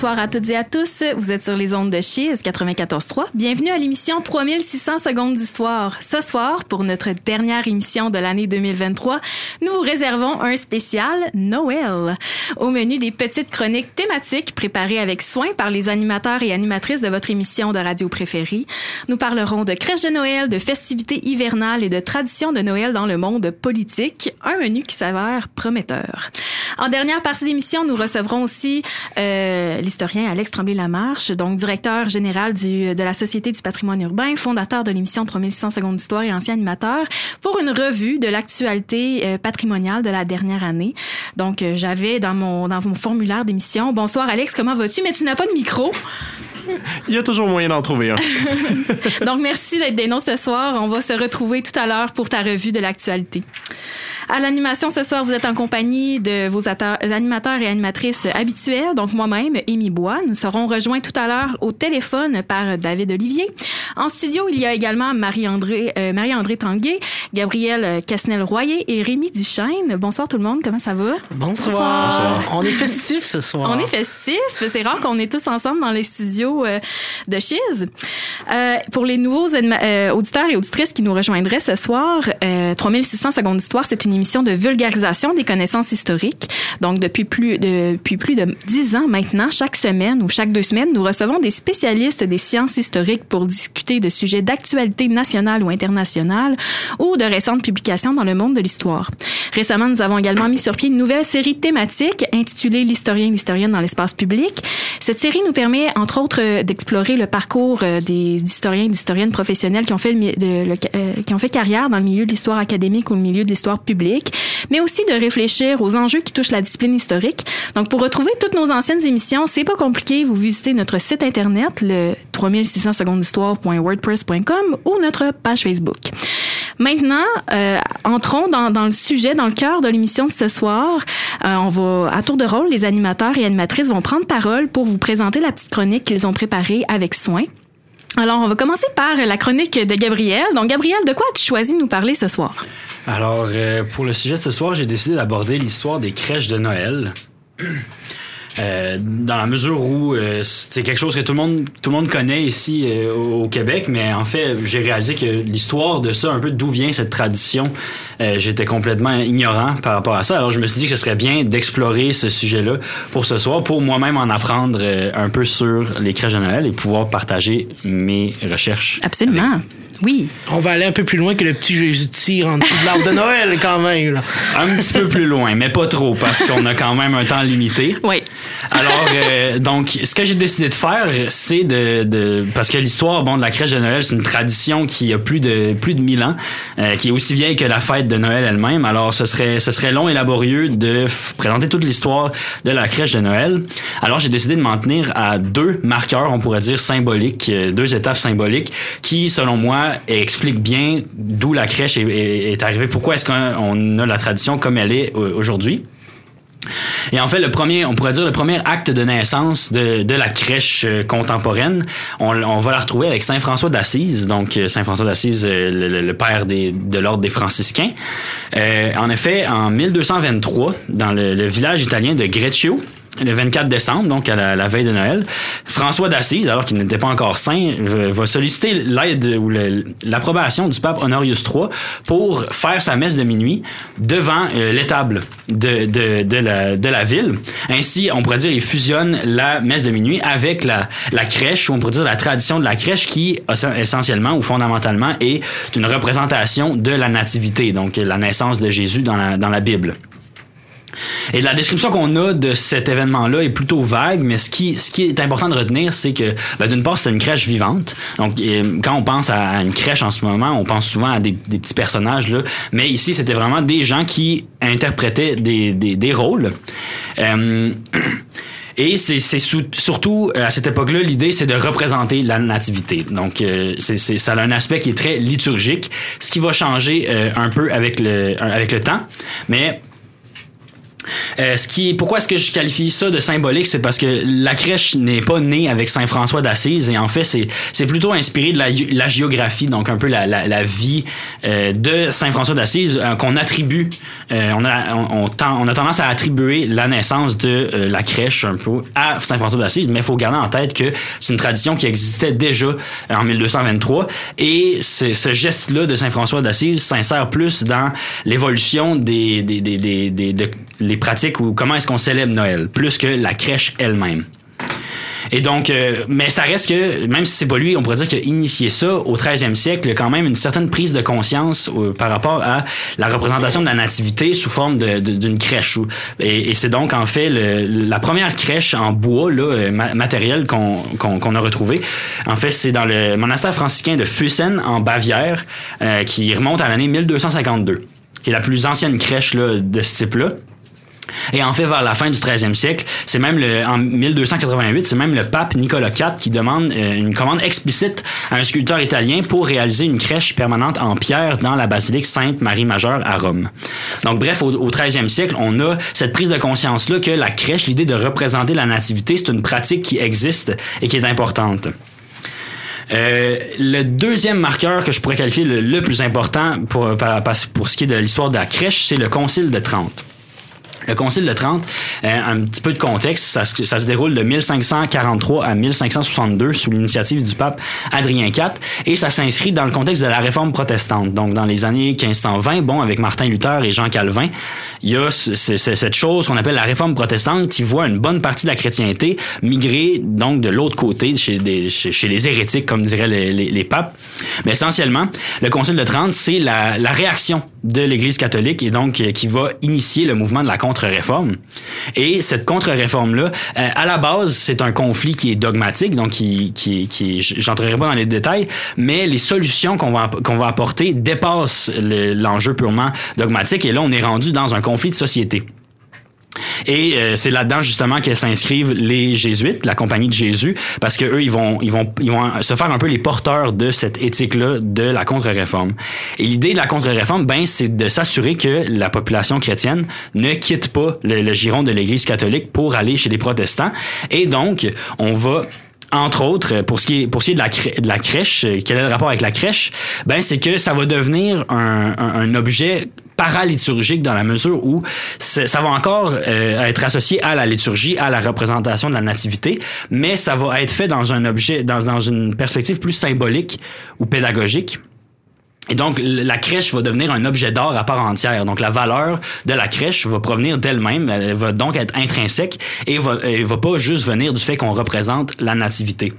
bonsoir à toutes et à tous. Vous êtes sur les ondes de Chiz 94.3. Bienvenue à l'émission 3600 secondes d'histoire. Ce soir, pour notre dernière émission de l'année 2023, nous vous réservons un spécial Noël. Au menu des petites chroniques thématiques préparées avec soin par les animateurs et animatrices de votre émission de radio préférée. Nous parlerons de crèches de Noël, de festivités hivernales et de traditions de Noël dans le monde politique. Un menu qui s'avère prometteur. En dernière partie d'émission, nous recevrons aussi euh, l'historien Alex Tremblay-Lamarche, donc directeur général de la Société du patrimoine urbain, fondateur de l'émission 3600 secondes d'histoire et ancien animateur, pour une revue de l'actualité euh, patrimoniale de la dernière année. Donc, euh, j'avais dans mon, dans mon formulaire d'émission, bonsoir Alex, comment vas-tu? Mais tu n'as pas de micro. Il y a toujours moyen d'en trouver un. Donc, merci d'être des noms ce soir. On va se retrouver tout à l'heure pour ta revue de l'actualité. À l'animation ce soir, vous êtes en compagnie de vos animateurs et animatrices habituels, donc moi-même, Amy Bois. Nous serons rejoints tout à l'heure au téléphone par David Olivier. En studio, il y a également Marie-André euh, Marie-André Tanguay, Gabriel Casnel-Royer et Rémi Duchesne. Bonsoir tout le monde, comment ça va? Bonsoir. On est festif ce soir. On est festif. C'est rare qu'on est tous ensemble dans les studios euh, de Chiz. Euh, pour les nouveaux euh, auditeurs et auditrices qui nous rejoindraient ce soir, 3600 secondes d'histoire, c'est une émission de vulgarisation des connaissances historiques. Donc, depuis plus, de, depuis plus de dix ans maintenant, chaque semaine ou chaque deux semaines, nous recevons des spécialistes des sciences historiques pour discuter de sujets d'actualité nationale ou internationale ou de récentes publications dans le monde de l'histoire. Récemment, nous avons également mis sur pied une nouvelle série thématique intitulée L'historien l'historienne dans l'espace public. Cette série nous permet, entre autres, d'explorer le parcours euh, des historiens et d'historiennes professionnels qui ont fait, euh, qui ont fait carrière dans le milieu de l'histoire académique ou le milieu de l'histoire publique mais aussi de réfléchir aux enjeux qui touchent la discipline historique. Donc, pour retrouver toutes nos anciennes émissions, c'est pas compliqué. Vous visitez notre site internet, le 3600 secondes d'histoire.wordpress.com ou notre page Facebook. Maintenant, euh, entrons dans, le sujet, dans le cœur de l'émission de ce soir. Euh, on va, à tour de rôle, les animateurs et animatrices vont prendre parole pour vous présenter la petite chronique qu'ils ont préparée avec soin. Alors, on va commencer par la chronique de Gabriel. Donc, Gabriel, de quoi as-tu choisi de nous parler ce soir? Alors, euh, pour le sujet de ce soir, j'ai décidé d'aborder l'histoire des crèches de Noël. Euh, dans la mesure où euh, c'est quelque chose que tout le monde tout le monde connaît ici euh, au, Québec, mais en fait j'ai réalisé que l'histoire de ça, un peu d'où vient cette tradition, j'étais complètement ignorant par rapport à ça. Alors je me suis dit que ce serait bien d'explorer ce sujet-là pour ce soir, pour moi-même en apprendre un peu sur les crèches de Noël et pouvoir partager mes recherches. Absolument. Oui. On va aller un peu plus loin que le petit Jésus tire en dessous de l'arbre de Noël, quand même. Là. Un petit peu plus loin, mais pas trop, parce qu'on a quand même un temps limité. Oui. Alors, euh, donc, ce que j'ai décidé de faire, c'est de, de, Parce que l'histoire, bon, de la crèche de Noël, c'est une tradition qui a plus de plus de mille ans, euh, qui est aussi vieille que la fête de Noël elle-même. Alors, ce serait, ce serait long et laborieux de présenter toute l'histoire de la crèche de Noël. Alors, j'ai décidé de m'en tenir à deux marqueurs, on pourrait dire, symboliques, euh, deux étapes symboliques, qui, selon moi, explique bien d'où la crèche est, arrivée, pourquoi est-ce qu'on a la tradition comme elle est aujourd'hui. Et en fait, le premier, on pourrait dire le premier acte de naissance de, la crèche euh, contemporaine, on, va la retrouver avec Saint François d'Assise, donc euh, Saint François d'Assise, euh, le, père de l'ordre des franciscains. Euh, en effet, en 1223, dans le, le village italien de Greccio, le 24 décembre, donc à la, veille de Noël, François d'Assise, alors qu'il n'était pas encore saint, va solliciter l'aide ou l'approbation du pape Honorius III pour faire sa messe de minuit devant euh, l'étable de, la, ville. Ainsi, on pourrait dire, il fusionne la messe de minuit avec la, crèche, ou on pourrait dire la tradition de la crèche qui, essentiellement ou fondamentalement, est une représentation de la nativité, donc la naissance de Jésus dans la Bible. Et la description qu'on a de cet événement-là est plutôt vague, mais ce qui, ce qui est important de retenir, c'est que ben, d'une part, c'est une crèche vivante. Donc, quand on pense à une crèche en ce moment, on pense souvent à des, petits personnages, là. mais ici, c'était vraiment des gens qui interprétaient des, des, des rôles. Euh, Et c'est surtout euh, à cette époque-là, l'idée c'est de représenter la nativité. Donc euh, c'est ça a un aspect qui est très liturgique, ce qui va changer euh, un peu avec le avec le temps, mais Euh, ce qui pourquoi est-ce que je qualifie ça de symbolique, c'est parce que la crèche n'est pas née avec Saint François d'Assise et en fait c'est plutôt inspiré de la, la géographie, donc un peu la vie euh, de Saint François d'Assise euh, qu'on attribue, euh, on a on, on, tend- on a tendance à attribuer la naissance de euh, la crèche un peu à Saint François d'Assise, mais il faut garder en tête que c'est une tradition qui existait déjà en 1223 et ce, geste-là de Saint François d'Assise s'insère plus dans l'évolution des, des, des, des, des- pratiques ou comment est-ce qu'on célèbre Noël, plus que la crèche elle-même. Et donc, euh, mais ça reste que, même si c'est pas lui, on pourrait dire qu'il a initié ça au 13e siècle, quand même une certaine prise de conscience euh, par rapport à la représentation de la nativité sous forme d'une crèche. Et, c'est donc en fait la première crèche en bois là, euh, ma- matériel qu'on a retrouvé. En fait, c'est dans le monastère franciscain de Füssen en Bavière, euh, qui remonte à l'année 1252, qui est la plus ancienne crèche là, de ce type-là. Et en fait, vers la fin du 13e siècle, c'est même le, en 1288, c'est même le pape Nicolas IV qui demande euh, une commande explicite à un sculpteur italien pour réaliser une crèche permanente en pierre dans la basilique Sainte-Marie-Majeure à Rome. Donc, bref, au, au 13e siècle, on a cette prise de conscience-là que la crèche, l'idée de représenter la nativité, c'est une pratique qui existe et qui est importante. Euh, le deuxième marqueur que je pourrais qualifier le, plus important pour, pour ce qui est de l'histoire de la crèche, c'est le Concile de Trente. Le Concile de Trente, euh, un petit peu de contexte, ça, se- déroule de 1543 à 1562 sous l'initiative du pape Adrien IV et ça s'inscrit dans le contexte de la réforme protestante. Donc dans les années 1520, bon, avec Martin Luther et Jean Calvin, il y a ce- ce- ce- cette chose qu'on appelle la réforme protestante qui voit une bonne partie de la chrétienté migrer donc de l'autre côté, chez, les hérétiques, comme diraient les, papes. Mais essentiellement, le Concile de Trente, c'est la réaction de l'Église catholique et donc euh, qui va initier le mouvement de la contre-réforme. Et cette contre-réforme-là, euh, à la base, c'est un conflit qui est dogmatique, donc qui, qui, qui j'entrerai pas dans les détails, mais les solutions qu'on va qu'on va apporter dépassent le- l'enjeu purement dogmatique. Et là, on est rendu dans un conflit de société. Et euh, c'est là-dedans justement que s'inscrivent les jésuites, la compagnie de Jésus, parce que eux ils vont ils vont ils vont se faire un peu les porteurs de cette éthique-là de la contre-réforme. Et l'idée de la contre-réforme, ben c'est de s'assurer que la population chrétienne ne quitte pas le, giron de l'Église catholique pour aller chez les protestants. Et donc on va entre autres, pour ce qui est, pour ce qui est de la, de la crèche, quel est le rapport avec la crèche? Ben, c'est que ça va devenir un objet paraliturgique dans la mesure où ça va encore euh, être associé à la liturgie, à la représentation de la nativité, mais ça va être fait dans un objet, dans, dans une perspective plus symbolique ou pédagogique. Et donc, la crèche va devenir un objet d'art à part entière. Donc, la valeur de la crèche va provenir d'elle-même. Elle va donc être intrinsèque et va, elle va pas juste venir du fait qu'on représente la nativité.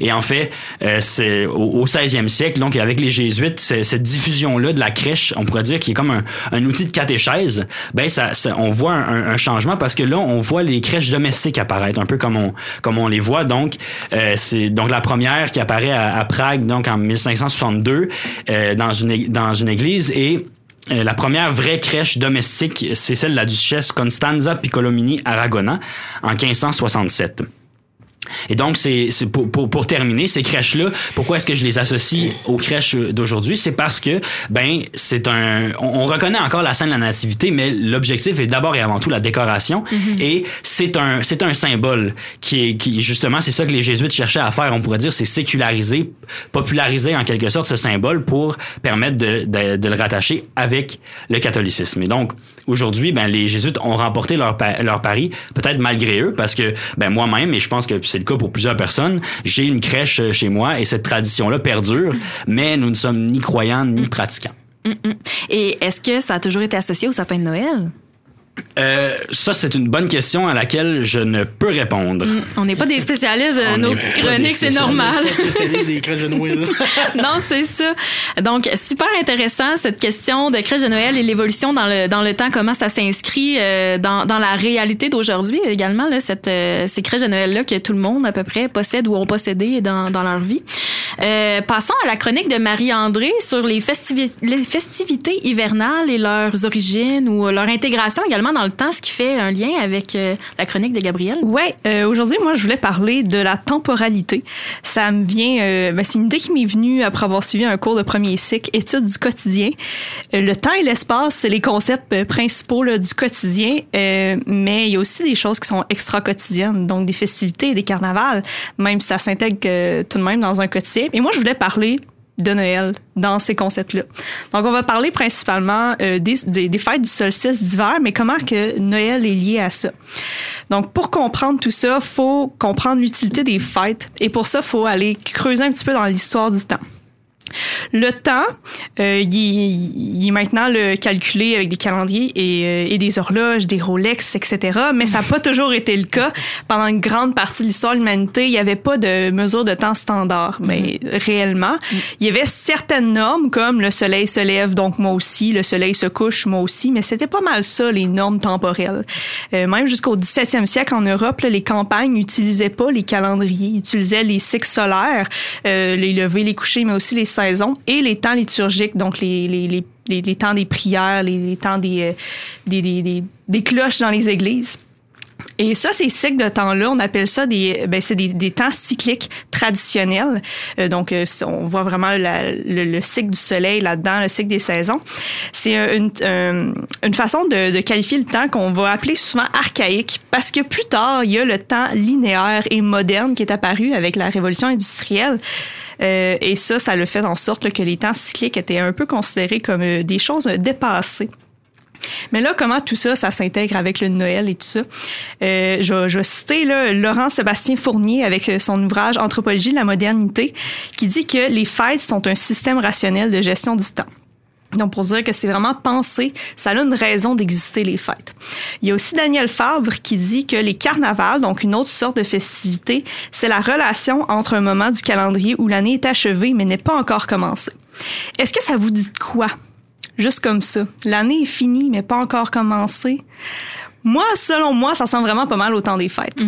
Et en fait, euh, c'est au, au 16e siècle, donc avec les jésuites, cette diffusion-là de la crèche, on pourrait dire qui est comme un, un outil de catéchèse, ben ça, ça- on voit un, un changement parce que là, on voit les crèches domestiques apparaître, un peu comme on, comme on les voit. Donc, euh, c'est donc la première qui apparaît à, à Prague, donc en 1562, euh, dans dans une église et euh, la première vraie crèche domestique, c'est celle de la duchesse Constanza Piccolomini Aragona en 1567. Et donc, c'est c'est pour, pour, pour terminer, ces crèches-là, pourquoi est-ce que je les associe aux crèches d'aujourd'hui? C'est parce que, ben, c'est un... On, on reconnaît encore la scène de la nativité, mais l'objectif est d'abord et avant tout la décoration. Et c'est un, c'est un symbole qui est, qui, justement, c'est ça que les jésuites cherchaient à faire. On pourrait dire, c'est séculariser, populariser en quelque sorte ce symbole pour permettre de, de, de le rattacher avec le catholicisme. Et donc, aujourd'hui, ben, les jésuites ont remporté leur, leur pari, peut-être malgré eux, parce que, ben, moi-même, et je pense que c'est le cas pour plusieurs personnes, j'ai une crèche euh, chez moi et cette tradition-là perdure, mais nous ne sommes ni croyants ni pratiquants. Et est-ce que ça a toujours été associé au sapin de Noël? Euh, ça, c'est une bonne question à laquelle je ne peux répondre. On n'est pas des spécialistes de On nos petites chroniques, c'est normal. des crèches de Noël. non, c'est ça. Donc, super intéressant cette question de crèche de Noël et l'évolution dans le, dans le temps, comment ça s'inscrit euh, dans, dans la réalité d'aujourd'hui également, là, cette, euh, ces crèches de Noël-là que tout le monde à peu près possède ou ont possédé dans, dans leur vie. Euh, passons à la chronique de Marie-André sur les, festivi- les festivités hivernales et leurs origines ou leur intégration également dans le temps, ce qui fait un lien avec euh, la chronique de Gabriel? Ouais, euh, aujourd'hui, moi, je voulais parler de la temporalité. Ça me vient, euh, ben, c'est une idée qui m'est venue après avoir suivi un cours de premier cycle, études du quotidien. Euh, le temps et l'espace, c'est les concepts euh, principaux là, du quotidien, mais il y a aussi des choses qui sont extra quotidiennes, donc des festivités des carnavals, même si ça s'intègre tout de même dans un quotidien. Et moi, je voulais parler de Noël dans ces concepts-là. Donc, on va parler principalement euh, des, des, des fêtes du solstice d'hiver, mais comment que Noël est lié à ça. Donc, pour comprendre tout ça, faut comprendre l'utilité des fêtes, et pour ça, faut aller creuser un petit peu dans l'histoire du temps. Le temps, euh, il, est- il est maintenant le calculé avec des calendriers et, euh, et des horloges, des Rolex, etc. Mais ça n'a pas toujours été le cas. Pendant une grande partie de l'histoire de l'humanité, il n'y avait pas de mesure de temps standard. Mais réellement, il y avait certaines normes comme le soleil se lève, donc moi aussi, le soleil se couche, moi aussi. Mais c'était pas mal ça, les normes temporelles. Euh, même jusqu'au 17e siècle en Europe, là, les campagnes n'utilisaient pas les calendriers, ils utilisaient les cycles solaires, euh, les levées, les couchers, mais aussi les et les temps liturgiques, donc les, les, les, les, temps des prières, les, temps des, euh, des, des, des, des cloches dans les églises. Et ça, ces cycles de temps-là, on appelle ça des, ben, c'est des, des temps cycliques traditionnels. Euh, donc, euh, on voit vraiment le, le cycle du soleil là-dedans, le cycle des saisons. C'est une, une façon de qualifier le temps qu'on va appeler souvent archaïque parce que plus tard, il y a le temps linéaire et moderne qui est apparu avec la révolution industrielle. Euh, et ça, ça le fait en sorte là, que les temps cycliques étaient un peu considérés comme euh, des choses euh, dépassées. Mais là, comment tout ça, ça s'intègre avec le Noël et tout ça? Euh, je, je citer là, Laurent Sébastien Fournier avec euh, son ouvrage Anthropologie de la modernité, qui dit que les fêtes sont un système rationnel de gestion du temps. Donc, pour dire que c'est vraiment pensé, ça a une raison d'exister, les fêtes. Il y a aussi Daniel Fabre qui dit que les carnavals, donc une autre sorte de festivité, c'est la relation entre un moment du calendrier où l'année est achevée mais n'est pas encore commencée. Est-ce que ça vous dit quoi? Juste comme ça. L'année est finie mais pas encore commencée. Moi, selon moi, ça ressemble vraiment pas mal au temps des fêtes.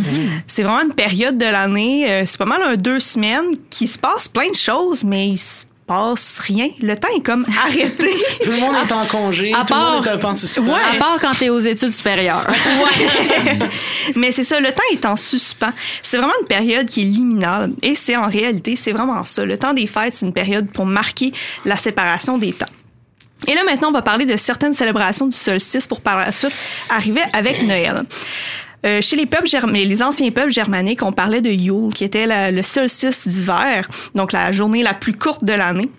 C'est vraiment une période de l'année, euh, c'est pas mal un deux semaines qui se passe plein de choses, mais il se passe rien. Le temps est comme arrêté. Tout le monde est en congé, À tout le monde part- est en. À part quand t'es aux études supérieures. Ouais. Mais c'est ça, le temps est en suspens. C'est vraiment une période qui est liminale. Et c'est en réalité, c'est vraiment ça. Le temps des fêtes, c'est une période pour marquer la séparation des temps. Et là, maintenant, on va parler de certaines célébrations du solstice pour par la suite arriver avec Noël. Euh, chez les peuples anciens peuples germaniques, on parlait de Yule, qui était le solstice d'hiver, donc la journée la plus courte de l'année.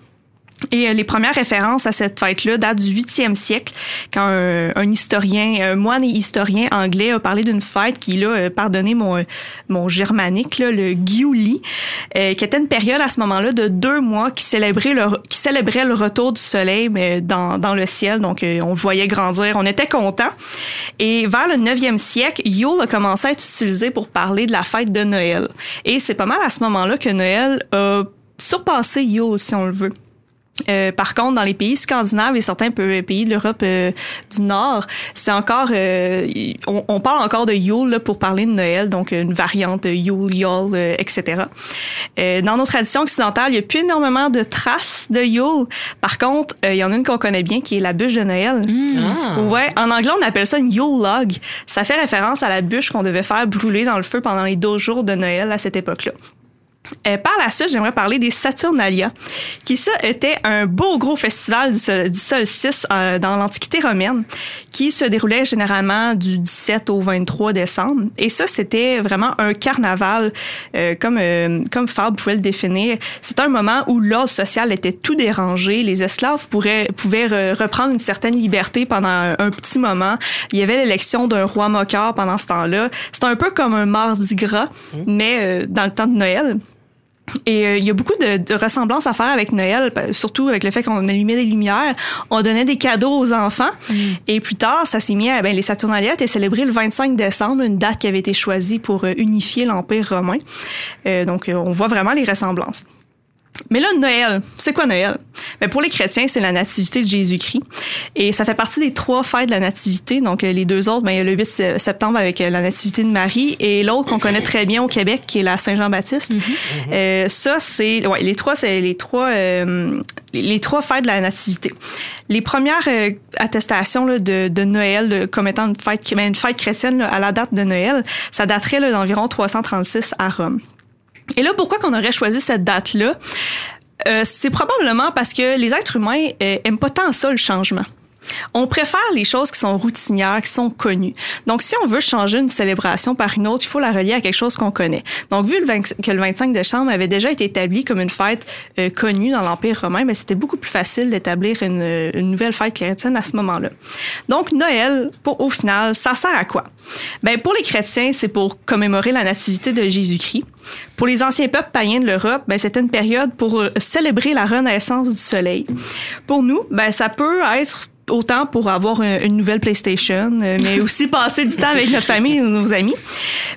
Et euh, les premières références à cette fête-là datent du 8e siècle, quand un, un historien, un moine et historien anglais a parlé d'une fête qui, là, euh, pardonnez mon, euh, mon germanique, là, le Giuli, euh, qui était une période à ce moment-là de deux mois qui célébrait le, qui célébrait le retour du soleil mais dans, dans le ciel. Donc, euh, on voyait grandir, on était contents. Et vers le 9e siècle, Yule a commencé à être utilisé pour parler de la fête de Noël. Et c'est pas mal à ce moment-là que Noël a surpassé Yule, si on le veut. Euh, par contre, dans les pays scandinaves et certains pays de l'Europe euh, du Nord, c'est encore, euh, on, on parle encore de Yule là, pour parler de Noël, donc une variante de Yule, Yule, euh, etc. Euh, dans nos traditions occidentales, il n'y a plus énormément de traces de Yule. Par contre, il y en a une qu'on connaît bien qui est la bûche de Noël. Ah. Ouais, en anglais, on appelle ça une Yule log. Ça fait référence à la bûche qu'on devait faire brûler dans le feu pendant les 12 jours de Noël à cette époque-là. Euh, par la suite, j'aimerais parler des Saturnalia, qui ça était un beau gros festival du, sol- du solstice euh, dans l'Antiquité romaine, qui se déroulait généralement du 17 au 23 décembre. Et ça, c'était vraiment un carnaval, euh, comme euh, comme Fabre pouvait le définir. C'était un moment où l'ordre social était tout dérangé. Les esclaves pourraient, pouvaient re- reprendre une certaine liberté pendant un, un petit moment. Il y avait l'élection d'un roi moqueur pendant ce temps-là. C'était un peu comme un mardi gras, mais euh, dans le temps de Noël. Et euh, il y a beaucoup de, de ressemblances à faire avec Noël, surtout avec le fait qu'on allumait des lumières, on donnait des cadeaux aux enfants. Et plus tard, ça s'est mis à, ben, les Saturnalia étaient célébrés le 25 décembre, une date qui avait été choisie pour euh, unifier l'Empire romain. Euh, donc, euh, on voit vraiment les ressemblances. Mais là, Noël, c'est quoi Noël? Ben pour les chrétiens, c'est la nativité de Jésus-Christ. Et ça fait partie des trois fêtes de la nativité. Donc, euh, les deux autres, ben, il y a le 8 septembre avec euh, la nativité de Marie et l'autre qu'on connaît très bien au Québec, qui est la Saint-Jean-Baptiste. Euh, ça, c'est... Ouais, les trois, c'est les trois, euh, les, trois fêtes de la nativité. Les premières euh, attestations là, de, de Noël de- comme étant une fête, ben, une fête chrétienne là, à la date de Noël, ça daterait là, d'environ 336 à Rome. Et là, pourquoi qu'on aurait choisi cette date-là? Euh, c'est probablement parce que les êtres humains euh, aiment pas tant ça, le changement. On préfère les choses qui sont routinières, qui sont connues. Donc, si on veut changer une célébration par une autre, il faut la relier à quelque chose qu'on connaît. Donc, vu le 20 que le 25 décembre avait déjà été établi comme une fête euh, connue dans l'Empire romain, ben, c'était beaucoup plus facile d'établir une, une nouvelle fête chrétienne à ce moment-là. Donc, Noël, pour, au final, ça sert à quoi? Ben, pour les chrétiens, c'est pour commémorer la nativité de Jésus-Christ. Pour les anciens peuples païens de l'Europe, ben, c'était une période pour euh, célébrer la renaissance du soleil. Pour nous, ben, ça peut être autant pour avoir un- une nouvelle PlayStation, euh, mais aussi passer du temps avec notre famille ou nos amis.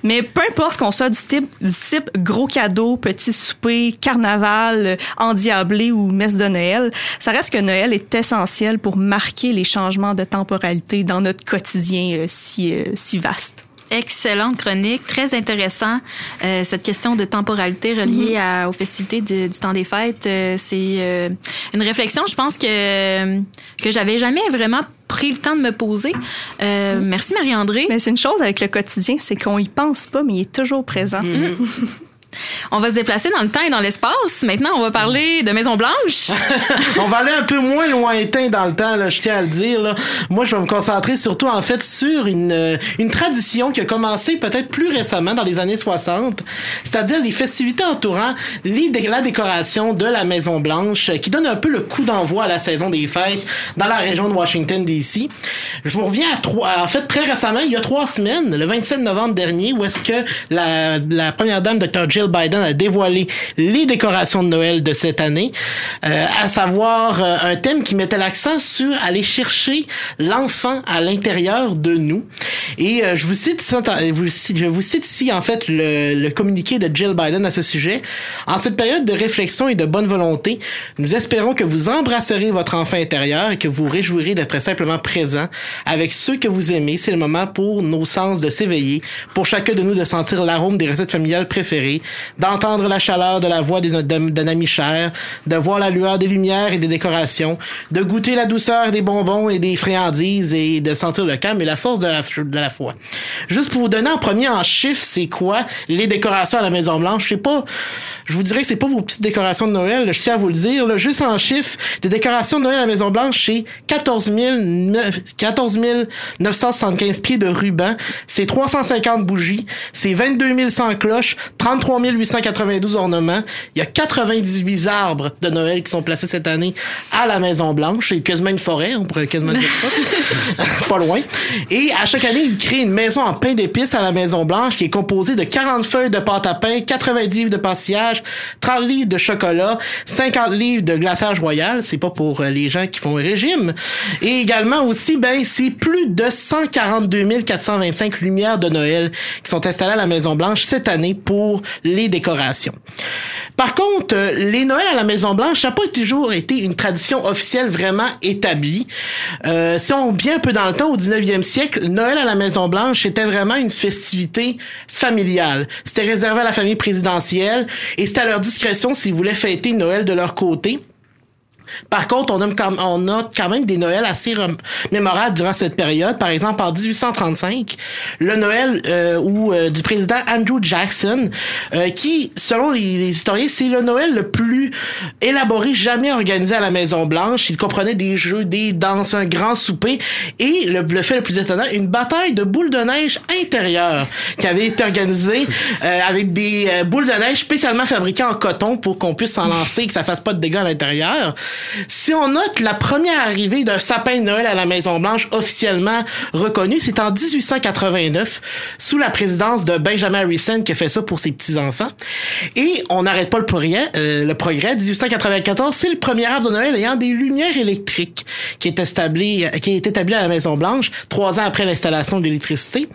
Mais peu importe qu'on soit du type, du type gros cadeau, petit souper, carnaval, euh, endiablé ou messe de Noël, ça reste que Noël est essentiel pour marquer les changements de temporalité dans notre quotidien euh, si, si vaste. Excellente chronique, très intéressant. Euh, cette question de temporalité reliée à, aux festivités du, du temps des fêtes, euh, c'est euh, une réflexion, je pense que que j'avais jamais vraiment pris le temps de me poser. Euh, Merci Marie-André. Mais c'est une chose avec le quotidien, c'est qu'on y pense pas, mais il est toujours présent. On va se déplacer dans le temps et dans l'espace. Maintenant, on va parler de Maison Blanche. On va aller un peu moins lointain dans le temps, je tiens à le dire. Moi, je vais me concentrer surtout, en fait, sur une, euh, une tradition qui a commencé peut-être plus récemment, dans les années 60, c'est-à-dire les festivités entourant la décoration de la Maison-Blanche, euh, qui donne un peu le coup d'envoi à la saison des fêtes dans la région de Washington, D.C. Je vous reviens à trois... En fait, très récemment, il y a trois semaines, le 27 novembre dernier, où est-ce que la, la première dame, Dr. Jill Biden, a dévoilé les décorations de Noël de cette année, euh, à savoir euh, un thème qui mettait l'accent sur aller chercher l'enfant à l'intérieur de nous. Et euh, je vous cite, vous- je vous cite ici en fait le, le communiqué de Jill Biden à ce sujet. En cette période de réflexion et de bonne volonté, nous espérons que vous embrasserez votre enfant intérieur et que vous réjouirez d'être simplement présent avec ceux que vous aimez. C'est le moment pour nos sens de s'éveiller, pour chacun de nous de sentir l'arôme des recettes familiales préférées, d'entendre la chaleur de la voix d'un ami cher, de voir la lueur des lumières et des décorations, de goûter la douceur des bonbons et des friandises et de sentir le calme et la force de la, foi. Juste pour vous donner en premier en chiffres, c'est quoi les décorations à la Maison Blanche? Je sais pas, je vous dirais que c'est pas vos petites décorations de Noël, je tiens à vous le dire, juste en chiffres, des décorations de Noël à la Maison Blanche, c'est 14 900 14 975 pieds de ruban, c'est 350 bougies, c'est 22 100 cloches, 33 892 ornements, il y a 98 arbres de Noël qui sont placés cette année à la Maison Blanche, c'est quasiment une forêt, on pourrait quasiment dire ça, pas loin. Et à chaque année, il crée une maison en pain d'épices à la Maison Blanche qui est composée de 40 feuilles de pâte à pain, 90 livres de pastillage, 30 livres de chocolat, 50 livres de glaçage royal, c'est pas pour euh, les gens qui font un régime. Et également aussi, ben, c'est plus de 142 425 lumières de Noël qui sont installées à la Maison Blanche cette année pour les Par contre, euh, les Noëls à la Maison Blanche, ça n'a pas toujours été une tradition officielle vraiment établie. Euh, si on vient un peu dans le temps, au 19e siècle, Noël à la Maison Blanche était vraiment une festivité familiale. C'était réservé à la famille présidentielle et c'était à leur discrétion s'ils voulaient fêter Noël de leur côté. Par contre, on a, quand- on a quand même des Noëls assez mémorables durant cette période. Par exemple, en 1835, le Noël euh, où, euh, du président Andrew Jackson, euh, qui, selon les, les historiens, c'est le Noël le plus élaboré jamais organisé à la Maison Blanche. Il comprenait des jeux, des danses, un grand souper et le, le fait le plus étonnant, une bataille de boules de neige intérieure qui avait été organisée euh, avec des euh, boules de neige spécialement fabriquées en coton pour qu'on puisse s'en lancer et que ça fasse pas de dégâts à l'intérieur. Si on note la première arrivée d'un sapin de Noël à la Maison-Blanche officiellement reconnu, c'est en 1889, sous la présidence de Benjamin Harrison qui a fait ça pour ses petits-enfants. Et on n'arrête pas le progrès. Euh, progrès, 1894, c'est le premier arbre de Noël ayant des lumières électriques qui est établi, qui est établi à la Maison-Blanche, trois ans après l'installation de l'électricité.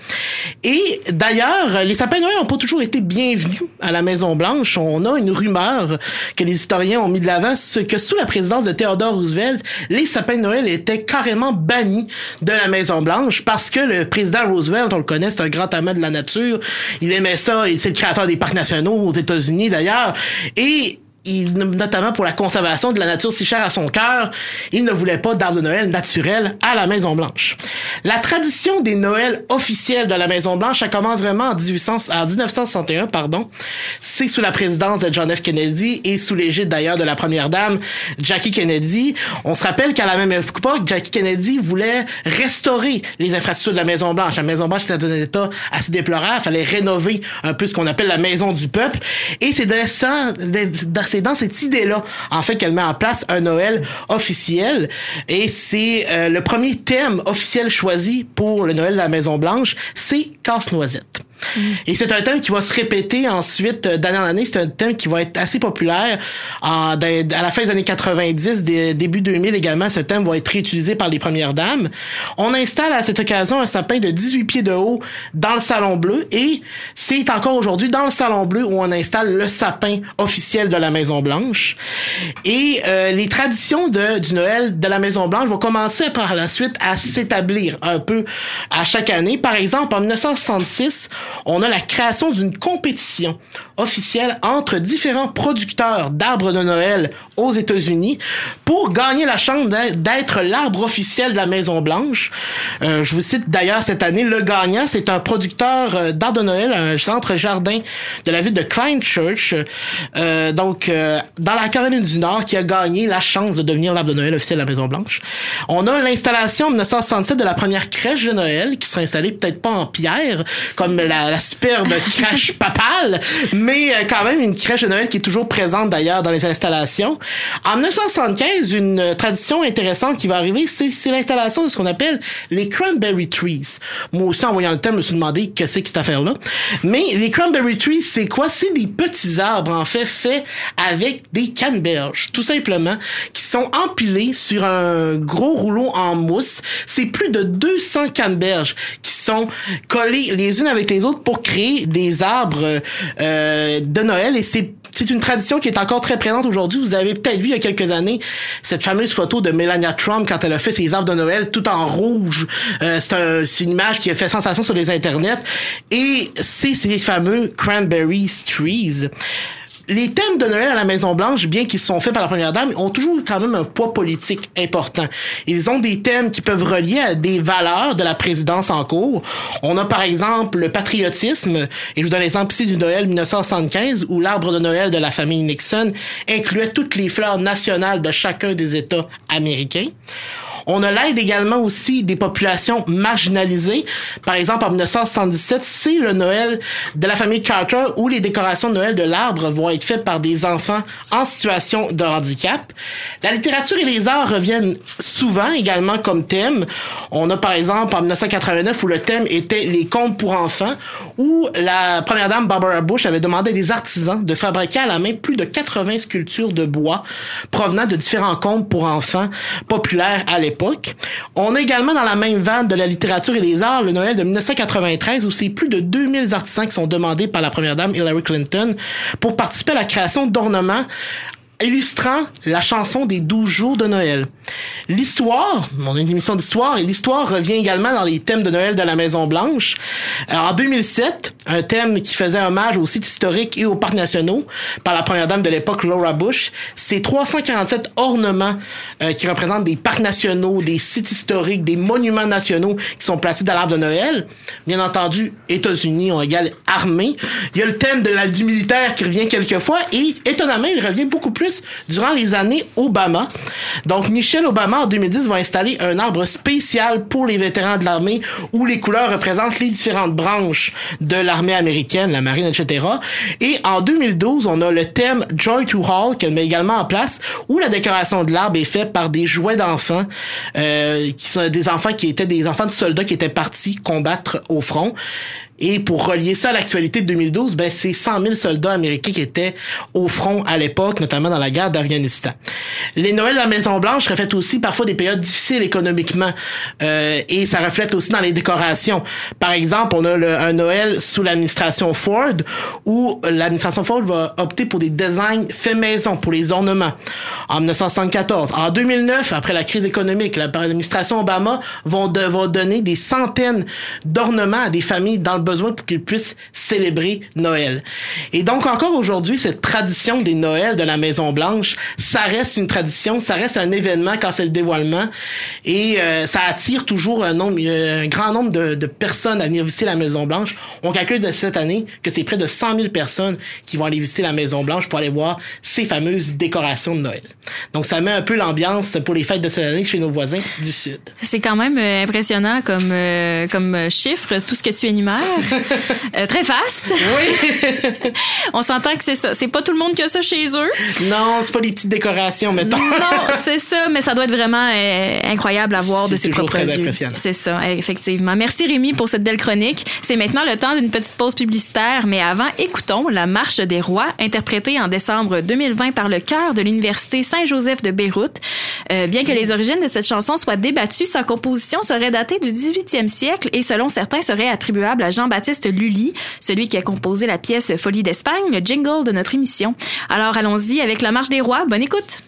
Et d'ailleurs, les sapins de Noël n'ont pas toujours été bienvenus à la Maison-Blanche. On a une rumeur que les historiens ont mis de l'avant, ce que sous la présidence de Theodore Roosevelt, les sapins de Noël étaient carrément bannis de la Maison-Blanche parce que le président Roosevelt, on le connaît, c'est un grand amant de la nature. Il aimait ça, c'est le créateur des parcs nationaux aux États-Unis d'ailleurs. Et il, notamment pour la conservation de la nature si chère à son cœur, il ne voulait pas d'arbre de Noël naturel à la Maison Blanche. La tradition des Noëls officiels de la Maison Blanche, ça commence vraiment en, 1800, en 1961, pardon. C'est sous la présidence de John F. Kennedy et sous l'égide d'ailleurs de la première dame Jackie Kennedy. On se rappelle qu'à la même époque, Jackie Kennedy voulait restaurer les infrastructures de la Maison Blanche. La Maison Blanche était dans un état assez déplorable. Fallait rénover un peu ce qu'on appelle la Maison du peuple. Et c'est dans c'est dans cette idée-là, en fait, qu'elle met en place un Noël officiel. Et c'est euh, le premier thème officiel choisi pour le Noël de la Maison Blanche, c'est casse-noisette. Et c'est un thème qui va se répéter ensuite euh, d'année en année. C'est un thème qui va être assez populaire. à la fin des années 90, début 2000 également, ce thème va être réutilisé par les premières dames. On installe à cette occasion un sapin de 18 pieds de haut dans le Salon Bleu et c'est encore aujourd'hui dans le Salon Bleu où on installe le sapin officiel de la Maison Blanche. Et euh, les traditions du Noël de la Maison Blanche vont commencer par la suite à s'établir un peu à chaque année. Par exemple, en 1966, on a la création d'une compétition officielle entre différents producteurs d'arbres de Noël aux États-Unis pour gagner la chance d'être l'arbre officiel de la Maison Blanche. Euh, je vous cite d'ailleurs cette année, le gagnant, c'est un producteur euh, d'arbres de Noël, un centre jardin de la ville de Klein Church, euh, donc euh, dans la Caroline du Nord, qui a gagné la chance de devenir l'arbre de Noël officiel de la Maison Blanche. On a l'installation en 1967 de la première crèche de Noël qui sera installée peut-être pas en pierre comme la la, superbe crèche papale, mais euh, quand même une crèche de Noël qui est toujours présente d'ailleurs dans les installations. En 1975, une tradition intéressante qui va arriver, c'est l'installation de ce qu'on appelle les cranberry trees. Moi aussi, en voyant le thème, je me suis demandé que c'est que cette affaire-là. Mais les cranberry trees, c'est quoi? C'est des petits arbres, en fait, faits avec des canneberges, tout simplement, qui sont empilés sur un gros rouleau en mousse. C'est plus de 200 canneberges qui sont collées les unes avec les autres pour créer des arbres euh, de Noël et c'est c'est une tradition qui est encore très présente aujourd'hui. Vous avez peut-être vu il y a quelques années cette fameuse photo de Melania Trump quand elle a fait ses arbres de Noël tout en rouge. Euh, c'est un, une image qui a fait sensation sur les internets. Et c'est ces fameux cranberry trees les thèmes de Noël à la Maison Blanche, bien qu'ils sont faits par la Première Dame, ont toujours quand même un poids politique important. Ils ont des thèmes qui peuvent relier à des valeurs de la présidence en cours. On a par exemple le patriotisme, et je vous donne l'exemple ici du Noël 1975, où l'arbre de Noël de la famille Nixon incluait toutes les fleurs nationales de chacun des États américains. On a l'aide également aussi des populations marginalisées. Par exemple, en 1977, c'est le Noël de la famille Carter où les décorations de Noël de l'arbre vont être faites par des enfants en situation de handicap. La littérature et les arts reviennent souvent également comme thème. On a par exemple en 1989 où le thème était les contes pour enfants, où la première dame Barbara Bush avait demandé à des artisans de fabriquer à la main plus de 80 sculptures de bois provenant de différents contes pour enfants populaires à l'époque. On a également dans la même vanne de la littérature et des arts le Noël de 1993 où c'est plus de 2000 artisans qui sont demandés par la première dame Hillary Clinton pour participer la création d'ornements illustrant la chanson des 12 jours de Noël. L'histoire, mon émission d'histoire, et l'histoire revient également dans les thèmes de Noël de la Maison Blanche. en 2007, un thème qui faisait hommage aux sites historiques et aux parcs nationaux par la première dame de l'époque, Laura Bush, c'est 347 ornements euh, qui représentent des parcs nationaux, des sites historiques, des monuments nationaux qui sont placés dans l'arbre de Noël. Bien entendu, États-Unis ont égal armée. Il y a le thème de la, du militaire qui revient quelquefois et étonnamment, il revient beaucoup plus durant les années Obama. Donc, Michelle Obama, en 2010, va installer un arbre spécial pour les vétérans de l'armée où les couleurs représentent les différentes branches de l'armée américaine, la marine, etc. Et en 2012, on a le thème Joy to All qu'elle met également en place où la décoration de l'arbre est faite par des jouets d'enfants euh, qui sont des enfants qui étaient des enfants de soldats qui étaient partis combattre au front. Et pour relier ça à l'actualité de 2012, ben c'est 100 000 soldats américains qui étaient au front à l'époque, notamment dans la guerre d'Afghanistan. Les Noëls de la Maison Blanche reflètent aussi parfois des périodes difficiles économiquement, euh, et ça reflète aussi dans les décorations. Par exemple, on a le, un Noël sous l'administration Ford, où l'administration Ford va opter pour des designs faits maison pour les ornements. En 1974, en 2009, après la crise économique, l'administration Obama vont de, va donner des centaines d'ornements à des familles dans le besoin pour qu'ils puissent célébrer Noël. Et donc encore aujourd'hui, cette tradition des Noëls de la Maison Blanche, ça reste une tradition, ça reste un événement quand c'est le dévoilement, et euh, ça attire toujours un nombre, un grand nombre de, de, personnes à venir visiter la Maison Blanche. On calcule de cette année que c'est près de 100 000 personnes qui vont aller visiter la Maison Blanche pour aller voir ces fameuses décorations de Noël. Donc ça met un peu l'ambiance pour les fêtes de cette année chez nos voisins du Sud. C'est quand même euh, impressionnant comme euh, comme chiffre, tout ce que tu énumères. Euh, très fast. Oui. On s'entend que c'est ça. C'est pas tout le monde qui a ça chez eux. Non, c'est pas des petites décorations, mettons. Non, c'est ça, mais ça doit être vraiment euh, incroyable à voir de ses propres très yeux. C'est ça, effectivement. Merci Rémi pour cette belle chronique. C'est maintenant le temps d'une petite pause publicitaire, mais avant, écoutons La Marche des Rois, interprétée en décembre 2020 par le chœur de l'Université Saint-Joseph de Beyrouth. Euh, bien que les origines de cette chanson soient débattues, sa composition serait datée du 18e siècle et selon certains serait attribuable à Jean-Baptiste Lully, celui qui a composé la pièce Folie d'Espagne, le jingle de notre émission. Alors allons-y avec La Marche des Rois. Bonne écoute.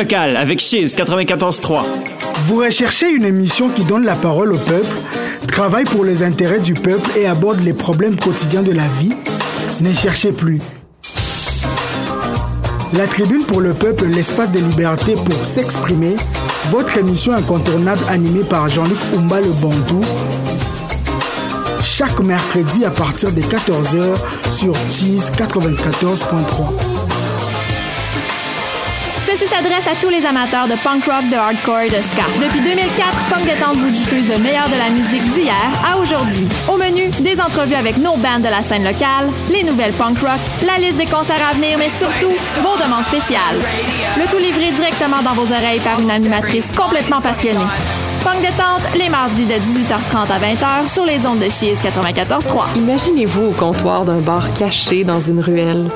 Avec Chiz 94.3. Vous recherchez une émission qui donne la parole au peuple, travaille pour les intérêts du peuple et aborde les problèmes quotidiens de la vie? Ne cherchez plus. La tribune pour le peuple, l'espace de liberté pour s'exprimer, votre émission incontournable animée par Jean-Luc Umba le Bantou, chaque mercredi à partir de 14h sur Cheese 94.3. Ceci s'adresse à tous les amateurs de punk rock, de hardcore et de ska. Depuis 2004, Punk Détente vous diffuse le meilleur de la musique d'hier à aujourd'hui. Au menu, des entrevues avec nos bands de la scène locale, les nouvelles punk rock, la liste des concerts à venir, mais surtout, vos demandes spéciales. Le tout livré directement dans vos oreilles par une animatrice complètement passionnée. Punk Détente, les mardis de 18h30 à 20h sur les ondes de Chiz 94.3. Imaginez-vous au comptoir d'un bar caché dans une ruelle.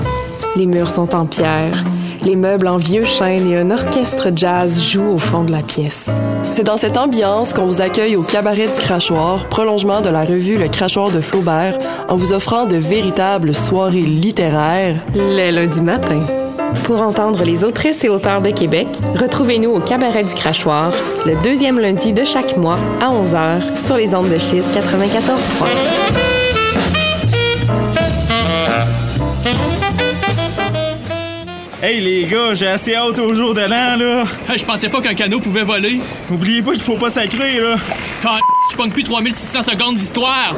Les murs sont en pierre, les meubles en vieux chêne et un orchestre jazz joue au fond de la pièce. C'est dans cette ambiance qu'on vous accueille au cabaret du crachoir, prolongement de la revue Le Crachoir de Flaubert, en vous offrant de véritables soirées littéraires les lundis matins. Pour entendre les autrices et auteurs de Québec, retrouvez-nous au Cabaret du Crachoir, le deuxième lundi de chaque mois à 11h sur les ondes de Chiz 94.3. Hey les gars, j'ai assez hâte au jour de l'an là. je pensais pas qu'un canot pouvait voler. N'oubliez pas qu'il faut pas sacrer là. Quand je pogne plus 3600 secondes d'histoire.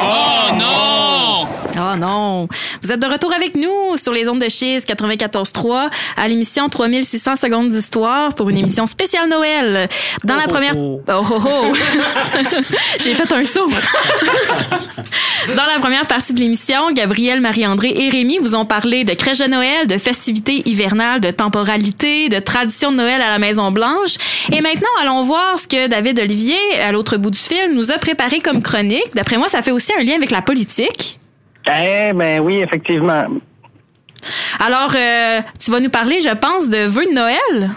Oh non! Oh non! Vous êtes de retour avec nous sur les ondes de Chiz 94.3 à l'émission 3600 secondes d'histoire pour une émission spéciale Noël. Dans la première... Oh, oh, oh. J'ai fait un saut. Dans la première partie de l'émission, Gabriel, Marie-André et Rémi vous ont parlé de crèche de Noël, de festivités hivernales, de temporalité, de tradition de Noël à la Maison Blanche. Et maintenant, allons voir ce que David Olivier, à l'autre bout du film, nous a préparé comme chronique. D'après moi, ça fait aussi un lien avec la politique? Eh ben oui, effectivement. Alors, euh, tu vas nous parler, je pense, de vœux de Noël.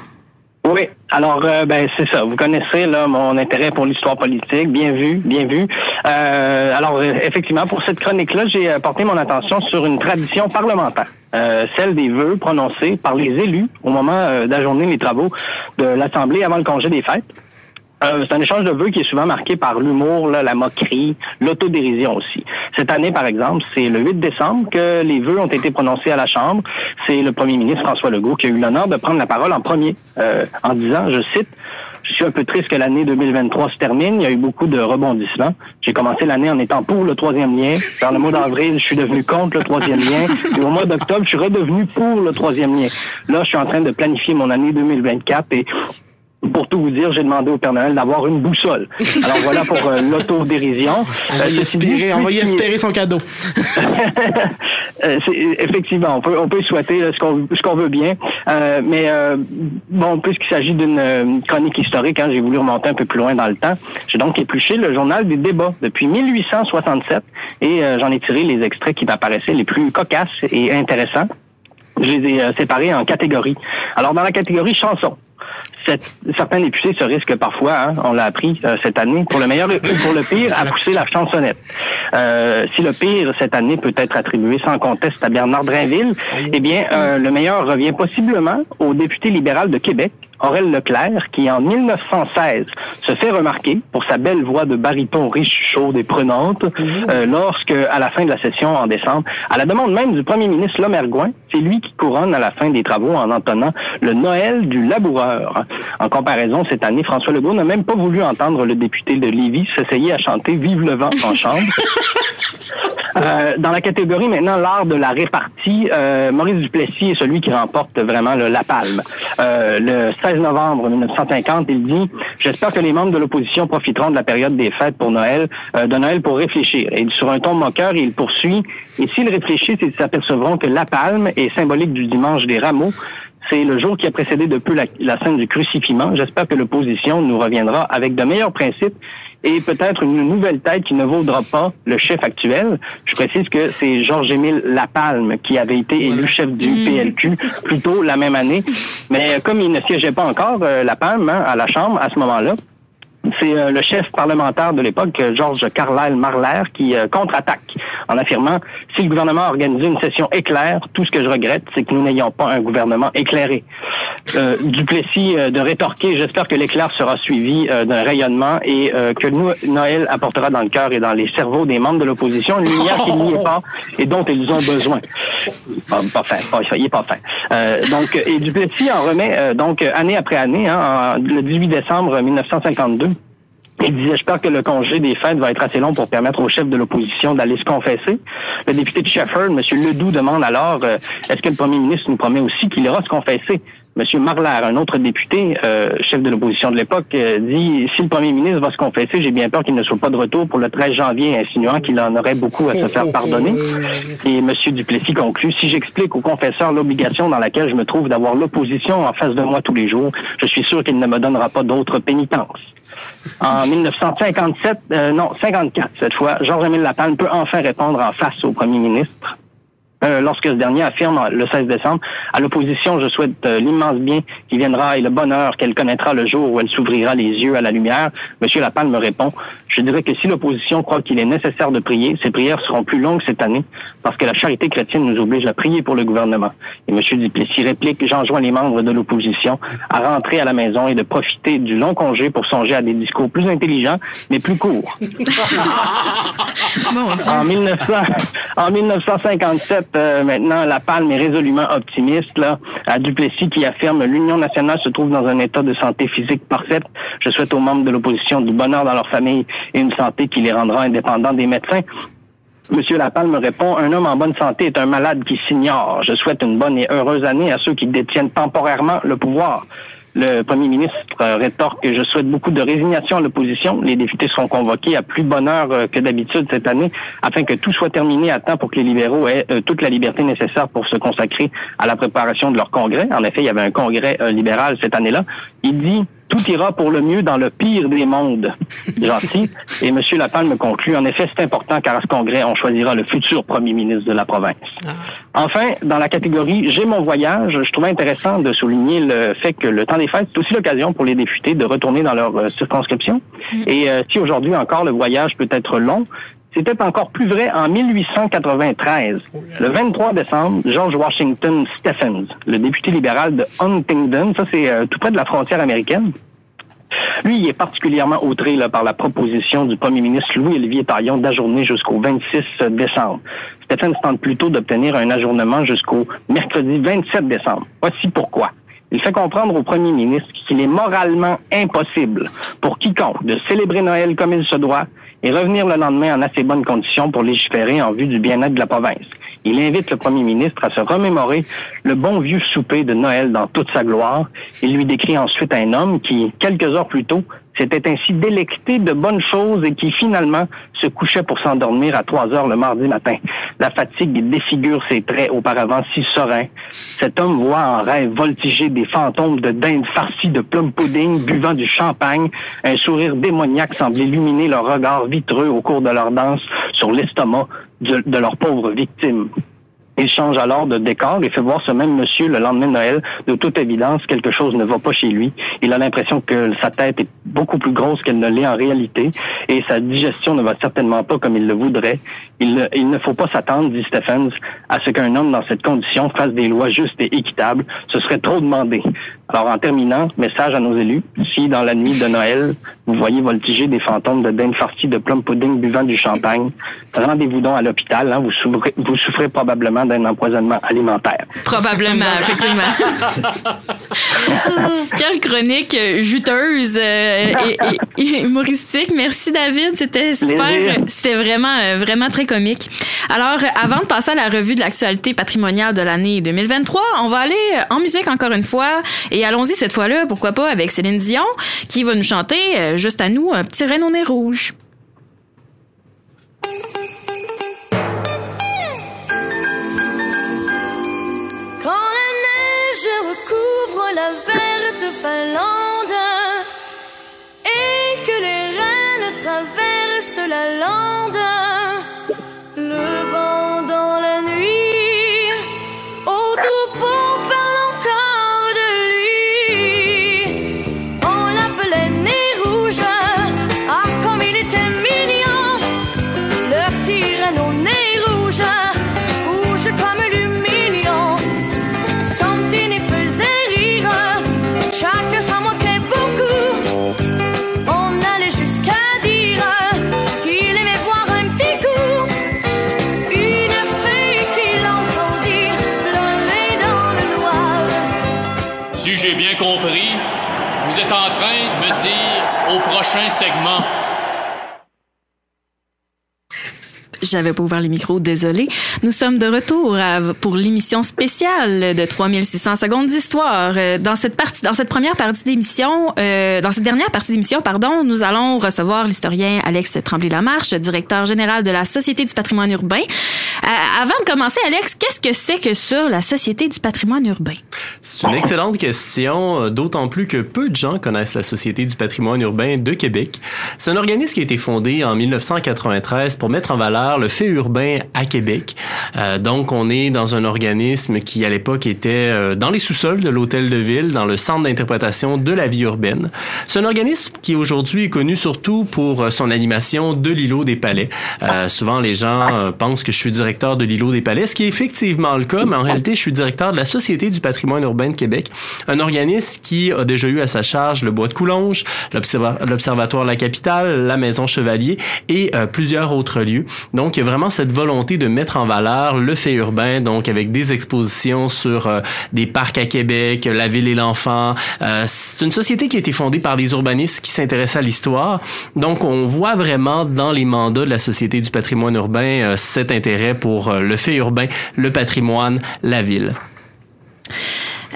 Oui, alors euh, ben c'est ça. Vous connaissez là mon intérêt pour l'histoire politique, bien vu, bien vu. Euh, alors effectivement, pour cette chronique-là, j'ai porté mon attention sur une tradition parlementaire, euh, celle des vœux prononcés par les élus au moment d'ajourner les travaux de l'Assemblée avant le congé des fêtes. Euh, c'est un échange de vœux qui est souvent marqué par l'humour, la moquerie, l'autodérision aussi. Cette année, par exemple, c'est le 8 décembre que les vœux ont été prononcés à la Chambre. C'est le premier ministre François Legault qui a eu l'honneur de prendre la parole en premier euh, en disant, je cite, je suis un peu triste que l'année 2023 se termine. Il y a eu beaucoup de rebondissements. J'ai commencé l'année en étant pour le troisième lien. Vers le mois d'avril, je suis devenu contre le troisième lien. Et au mois d'octobre, je suis redevenu pour le troisième lien. Là, je suis en train de planifier mon année 2024 et pour tout vous dire, j'ai demandé au Père Noël d'avoir une boussole. Alors voilà pour euh, l'autodérision. On va y Euh, espérer, on va y espérer son cadeau. Euh, effectivement, on peut, on peut souhaiter là, ce qu'on ce qu'on veut bien. Euh, mais euh, bon, puisqu'il s'agit d'une euh, chronique historique, hein, j'ai voulu remonter un peu plus loin dans le temps. J'ai donc épluché le journal des débats depuis 1867 et euh, j'en ai tiré les extraits qui m'apparaissaient les plus cocasses et intéressants. Je les ai euh, séparés en catégories. Alors, dans la catégorie chansons, certains députés se risquent parfois, hein, on l'a appris euh, cette année, pour le meilleur ou pour le pire, à pousser la chansonnette. Euh, si le pire cette année peut être attribué sans conteste à Bernard Drainville, eh bien, euh, le meilleur revient possiblement au député libéral de Québec, Aurel Leclerc, qui en 1916 se fait remarquer pour sa belle voix de baryton riche, chaude et prenante, euh, lorsque, à la fin de la session en décembre, à la demande même du premier ministre Lomergouin, c'est lui qui couronne à la fin des travaux en entonnant le Noël du laboureur. En comparaison, cette année, François Legault n'a même pas voulu entendre le député de Lévis s'essayer à chanter Vive le vent en chambre. Euh, dans la catégorie maintenant l'art de la répartie, euh, Maurice Duplessis est celui qui remporte vraiment le- la palme. Euh, le 16 novembre 1950, il dit J'espère que les membres de l'opposition profiteront de la période des fêtes pour Noël, euh, de Noël pour réfléchir. Et sur un ton moqueur, il poursuit Et s'ils réfléchissent, ils s'apercevront que la palme est symbolique du dimanche des rameaux. C'est le jour qui a précédé de peu la, la scène du crucifiement. J'espère que l'opposition nous reviendra avec de meilleurs principes et peut-être une nouvelle tête qui ne vaudra pas le chef actuel. Je précise que c'est Georges-Émile Lapalme qui avait été élu chef du PLQ plus tôt la même année. Mais euh, comme il ne siégeait pas encore, euh, Lapalme, hein, à la Chambre à ce moment-là, c'est euh, le chef parlementaire de l'époque, euh, Georges Carlyle Marler, qui euh, contre-attaque en affirmant si le gouvernement a organisé une session éclair, tout ce que je regrette, c'est que nous n'ayons pas un gouvernement éclairé. Euh, Duplessis de rétorquer j'espère que l'éclair sera suivi d'un rayonnement et que nous, Noël apportera dans le cœur et dans les cerveaux des membres de l'opposition une lumière qu'il n'y est pas et dont ils ont besoin. Pas, pas fin, pas, pas fin. Euh, donc, et Duplessis en remet donc année après année, hein, le 18 décembre 1952. Il disait, j'espère que le congé des fêtes va être assez long pour permettre au chef de l'opposition d'aller se confesser. Le député de Shefford, M. Ledoux, demande alors, euh, est-ce que le premier ministre nous promet aussi qu'il ira se confesser? M. Marler, un autre député, euh, chef de l'opposition de l'époque, euh, dit si le premier ministre va se confesser, j'ai bien peur qu'il ne soit pas de retour pour le 13 janvier, insinuant qu'il en aurait beaucoup à se faire pardonner. Et M. Duplessis conclut si j'explique au confesseur l'obligation dans laquelle je me trouve d'avoir l'opposition en face de moi tous les jours, je suis sûr qu'il ne me donnera pas d'autre pénitence. En 1957, euh, non, 54 cette fois, Georges-Émile Lapalme peut enfin répondre en face au premier ministre. Euh, lorsque ce dernier affirme le 16 décembre, à l'opposition, je souhaite euh, l'immense bien qui viendra et le bonheur qu'elle connaîtra le jour où elle s'ouvrira les yeux à la lumière. Monsieur Lapalme me répond, je dirais que si l'opposition croit qu'il est nécessaire de prier, ces prières seront plus longues cette année parce que la charité chrétienne nous oblige à prier pour le gouvernement. Et Monsieur Duplessis réplique, j'enjoins les membres de l'opposition à rentrer à la maison et de profiter du long congé pour songer à des discours plus intelligents, mais plus courts. En, 1900, en 1957, euh, maintenant, La Palme est résolument optimiste. Là, à Duplessis qui affirme l'Union nationale se trouve dans un état de santé physique parfaite. Je souhaite aux membres de l'opposition du bonheur dans leur famille et une santé qui les rendra indépendants des médecins. Monsieur Lapalme me répond, un homme en bonne santé est un malade qui s'ignore. Je souhaite une bonne et heureuse année à ceux qui détiennent temporairement le pouvoir. Le premier ministre euh, rétorque que je souhaite beaucoup de résignation à l'opposition. Les députés seront convoqués à plus bonne heure euh, que d'habitude cette année afin que tout soit terminé à temps pour que les libéraux aient euh, toute la liberté nécessaire pour se consacrer à la préparation de leur congrès. En effet, il y avait un congrès libéral cette année-là. Il dit tout ira pour le mieux dans le pire des mondes. Gentil. Et M. Lapalme conclut, en effet, c'est important car à ce congrès, on choisira le futur premier ministre de la province. Enfin, dans la catégorie J'ai mon voyage, je trouvais intéressant de souligner le fait que le temps des fêtes, c'est aussi l'occasion pour les députés de retourner dans leur euh, circonscription. Et euh, si aujourd'hui encore le voyage peut être long, c'était encore plus vrai en 1893. Le 23 décembre, George Washington Stephens, le député libéral de Huntingdon, ça c'est euh, tout près de la frontière américaine, lui, il est particulièrement outré là, par la proposition du premier ministre Louis-Olivier Taillon d'ajourner jusqu'au 26 décembre. Stephens tente plutôt d'obtenir un ajournement jusqu'au mercredi 27 décembre. Voici pourquoi. Il fait comprendre au premier ministre qu'il est moralement impossible pour quiconque de célébrer Noël comme il se doit et revenir le lendemain en assez bonnes conditions pour légiférer en vue du bien-être de la province. Il invite le premier ministre à se remémorer le bon vieux souper de Noël dans toute sa gloire. Il lui décrit ensuite un homme qui, quelques heures plus tôt, s'était ainsi délecté de bonnes choses et qui finalement se couchait pour s'endormir à 3 heures le mardi matin. La fatigue défigure ses traits auparavant si sereins. Cet homme voit en rêve voltiger des fantômes de dinde farcis de plum pudding, buvant du champagne. Un sourire démoniaque semble illuminer leur regard vitreux au cours de leur danse sur l'estomac de, de leur pauvre victime. Il change alors de décor et fait voir ce même monsieur le lendemain de Noël. De toute évidence, quelque chose ne va pas chez lui. Il a l'impression que sa tête est beaucoup plus grosse qu'elle ne l'est en réalité et sa digestion ne va certainement pas comme il le voudrait. Il, ne- faut pas s'attendre, dit Stephens, à ce qu'un homme dans cette condition fasse des lois justes et équitables. Ce serait trop demandé. Alors, en terminant, message à nos élus. Si, dans la nuit de Noël, vous voyez voltiger des fantômes de dinde farcie de plum pudding buvant du champagne, rendez-vous donc à l'hôpital. hein. vous, souffrez, vous souffrez probablement d'un empoisonnement alimentaire. Probablement, effectivement. Quelle chronique juteuse euh, et, humoristique. Merci David, c'était super. C'était vraiment, euh, vraiment très comique. Alors, avant de passer à la revue de l'actualité patrimoniale de l'année 2023, on va aller en musique encore une fois. Et allons-y cette fois-là, pourquoi pas, avec Céline Dion, qui va nous chanter, euh, juste à nous, un petit reine au nez rouge. Quand la neige recouvre la verte Finlande et que les rennes traversent la lande, J'avais pas ouvert les micros, désolé. Nous sommes de retour pour l'émission spéciale de 3600 secondes d'histoire. Euh, Dans cette partie, dans cette première partie d'émission, euh, dans cette dernière partie d'émission, pardon, nous allons recevoir l'historien Alex Tremblay-Lamarche, directeur général de la Société du patrimoine urbain. Euh, avant de commencer, Alex, qu'est-ce que c'est que ça, la Société du patrimoine urbain? C'est une excellente question, d'autant plus que peu de gens connaissent la Société du patrimoine urbain de Québec. C'est un organisme qui a été fondé en 1993 pour mettre en valeur le fait urbain à Québec. Euh, donc, on est dans un organisme qui, à l'époque, était euh, dans les sous-sols de l'Hôtel de Ville, dans le centre d'interprétation de la vie urbaine. C'est un organisme qui, aujourd'hui, est connu surtout pour euh, son animation de l'îlot des Palais. Souvent, les gens pensent que je suis directeur de l'îlot des Palais, ce qui est effectivement le cas, mais en réalité, je suis directeur de la Société du patrimoine urbain de Québec, un organisme qui a déjà eu à sa charge le Bois de Coulonge, l'Observa- l'Observatoire de la Capitale, la Maison Chevalier et plusieurs autres lieux. Donc, il y a vraiment cette volonté de mettre en valeur le fait urbain, donc avec des expositions sur euh, des parcs à Québec, la ville et l'enfant. Euh, c'est une société qui a été fondée par des urbanistes qui s'intéressent à l'histoire. Donc, on voit vraiment dans les mandats de la Société du patrimoine urbain euh, cet intérêt pour euh, le fait urbain, le patrimoine, la ville.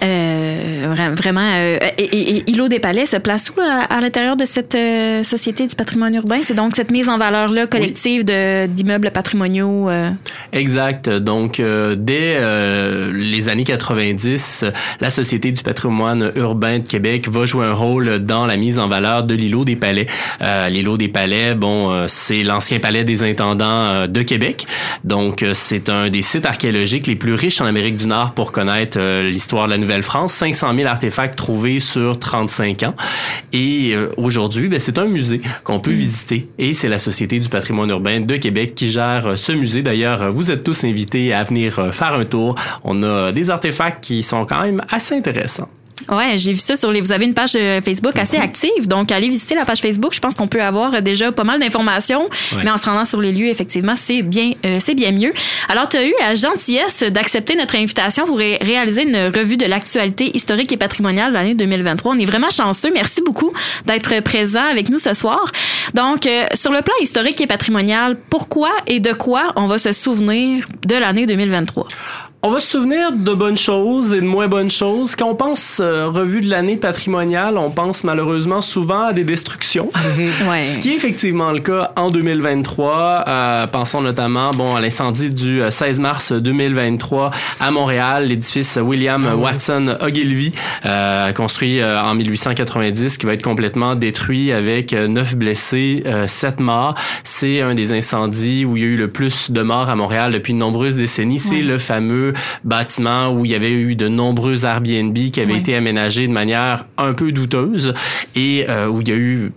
Euh, vra- vraiment, euh, et, et- et Îlot des Palais se place où à, à l'intérieur de cette euh, société du patrimoine urbain? C'est donc cette mise en valeur-là collective de, d'immeubles patrimoniaux. euh, Exact. Donc, euh, dès euh, les années 90, euh, la Société du patrimoine urbain de Québec va jouer un rôle dans la mise en valeur de l'îlot des Palais. Euh, l'îlot des Palais, bon, euh, c'est l'ancien palais des intendants euh, de Québec. Donc, euh, c'est un des sites archéologiques les plus riches en Amérique du Nord pour connaître euh, l'histoire de la Nouvelle-France. 500 000 artefacts trouvés sur 35 ans. Et euh, aujourd'hui, ben, c'est un musée qu'on peut visiter. Et c'est la Société du patrimoine urbain de Québec qui gère euh, ce musée. D'ailleurs, vous êtes tous invités à venir euh, faire un tour. On a des artefacts qui sont quand même assez intéressants. Ouais, j'ai vu ça sur les. Vous avez une page euh, Facebook assez active, donc allez visiter la page Facebook. Je pense qu'on peut avoir euh, déjà pas mal d'informations, Ouais. mais en se rendant sur les lieux, effectivement, c'est bien, euh, c'est bien mieux. Alors, tu as eu la gentillesse d'accepter notre invitation pour ré- réaliser une revue de l'actualité historique et patrimoniale de l'année 2023. On est vraiment chanceux. Merci beaucoup d'être présent avec nous ce soir. Donc, euh, sur le plan historique et patrimonial, pourquoi et de quoi on va se souvenir de l'année 2023? On va se souvenir de bonnes choses et de moins bonnes choses. Quand on pense euh, revue de l'année patrimoniale, on pense malheureusement souvent à des destructions. Ouais. Ce qui est effectivement le cas en 2023. Euh, pensons notamment bon, à l'incendie du euh, 16 mars 2023 à Montréal, l'édifice William Watson Ogilvy, euh, construit euh, en 1890, qui va être complètement détruit avec euh, neuf blessés, euh, sept morts. C'est un des incendies où il y a eu le plus de morts à Montréal depuis de nombreuses décennies. C'est Ouais. le fameux bâtiment où il y avait eu de nombreux Airbnb qui avaient Ouais. été aménagés de manière un peu douteuse et euh, où il y a eu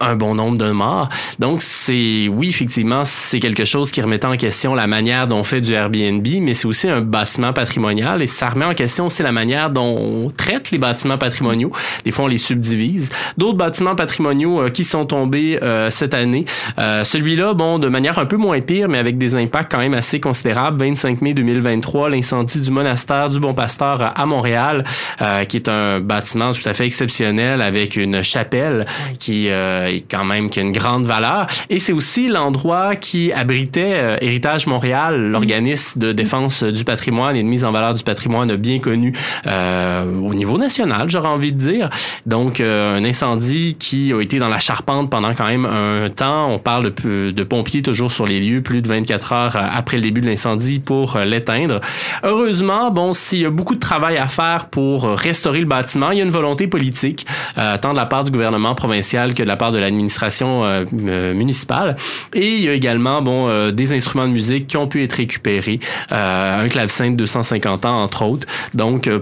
un bon nombre de morts. Donc, c'est, oui, effectivement, c'est quelque chose qui remettait en question la manière dont on fait du Airbnb, mais c'est aussi un bâtiment patrimonial et ça remet en question aussi la manière dont on traite les bâtiments patrimoniaux. Des fois, on les subdivise. D'autres bâtiments patrimoniaux euh, qui sont tombés euh, cette année. Euh, celui-là, bon, de manière un peu moins pire, mais avec des impacts quand même assez considérables. 25 mai 2023, l'incendie du monastère du Bon Pasteur à Montréal, euh, qui est un bâtiment tout à fait exceptionnel avec une chapelle qui euh, est quand même qui a une grande valeur. Et c'est aussi l'endroit qui abritait euh, Héritage Montréal, l'organisme de défense du patrimoine et de mise en valeur du patrimoine bien connu euh, au niveau national, j'aurais envie de dire. Donc, euh, un incendie qui a été dans la charpente pendant quand même un temps. On parle de, de pompiers toujours sur les lieux, plus de 24 heures euh, après le début de l'incendie pour euh, l'éteindre. Heureusement, bon, s'il y a beaucoup de travail à faire pour euh, restaurer le bâtiment, il y a une volonté politique, euh, tant de la part du gouvernement provincial que de la de l'administration euh, euh, municipale. Et il y a également, bon, euh, des instruments de musique qui ont pu être récupérés, un clavecin de 250 ans entre autres. Donc euh,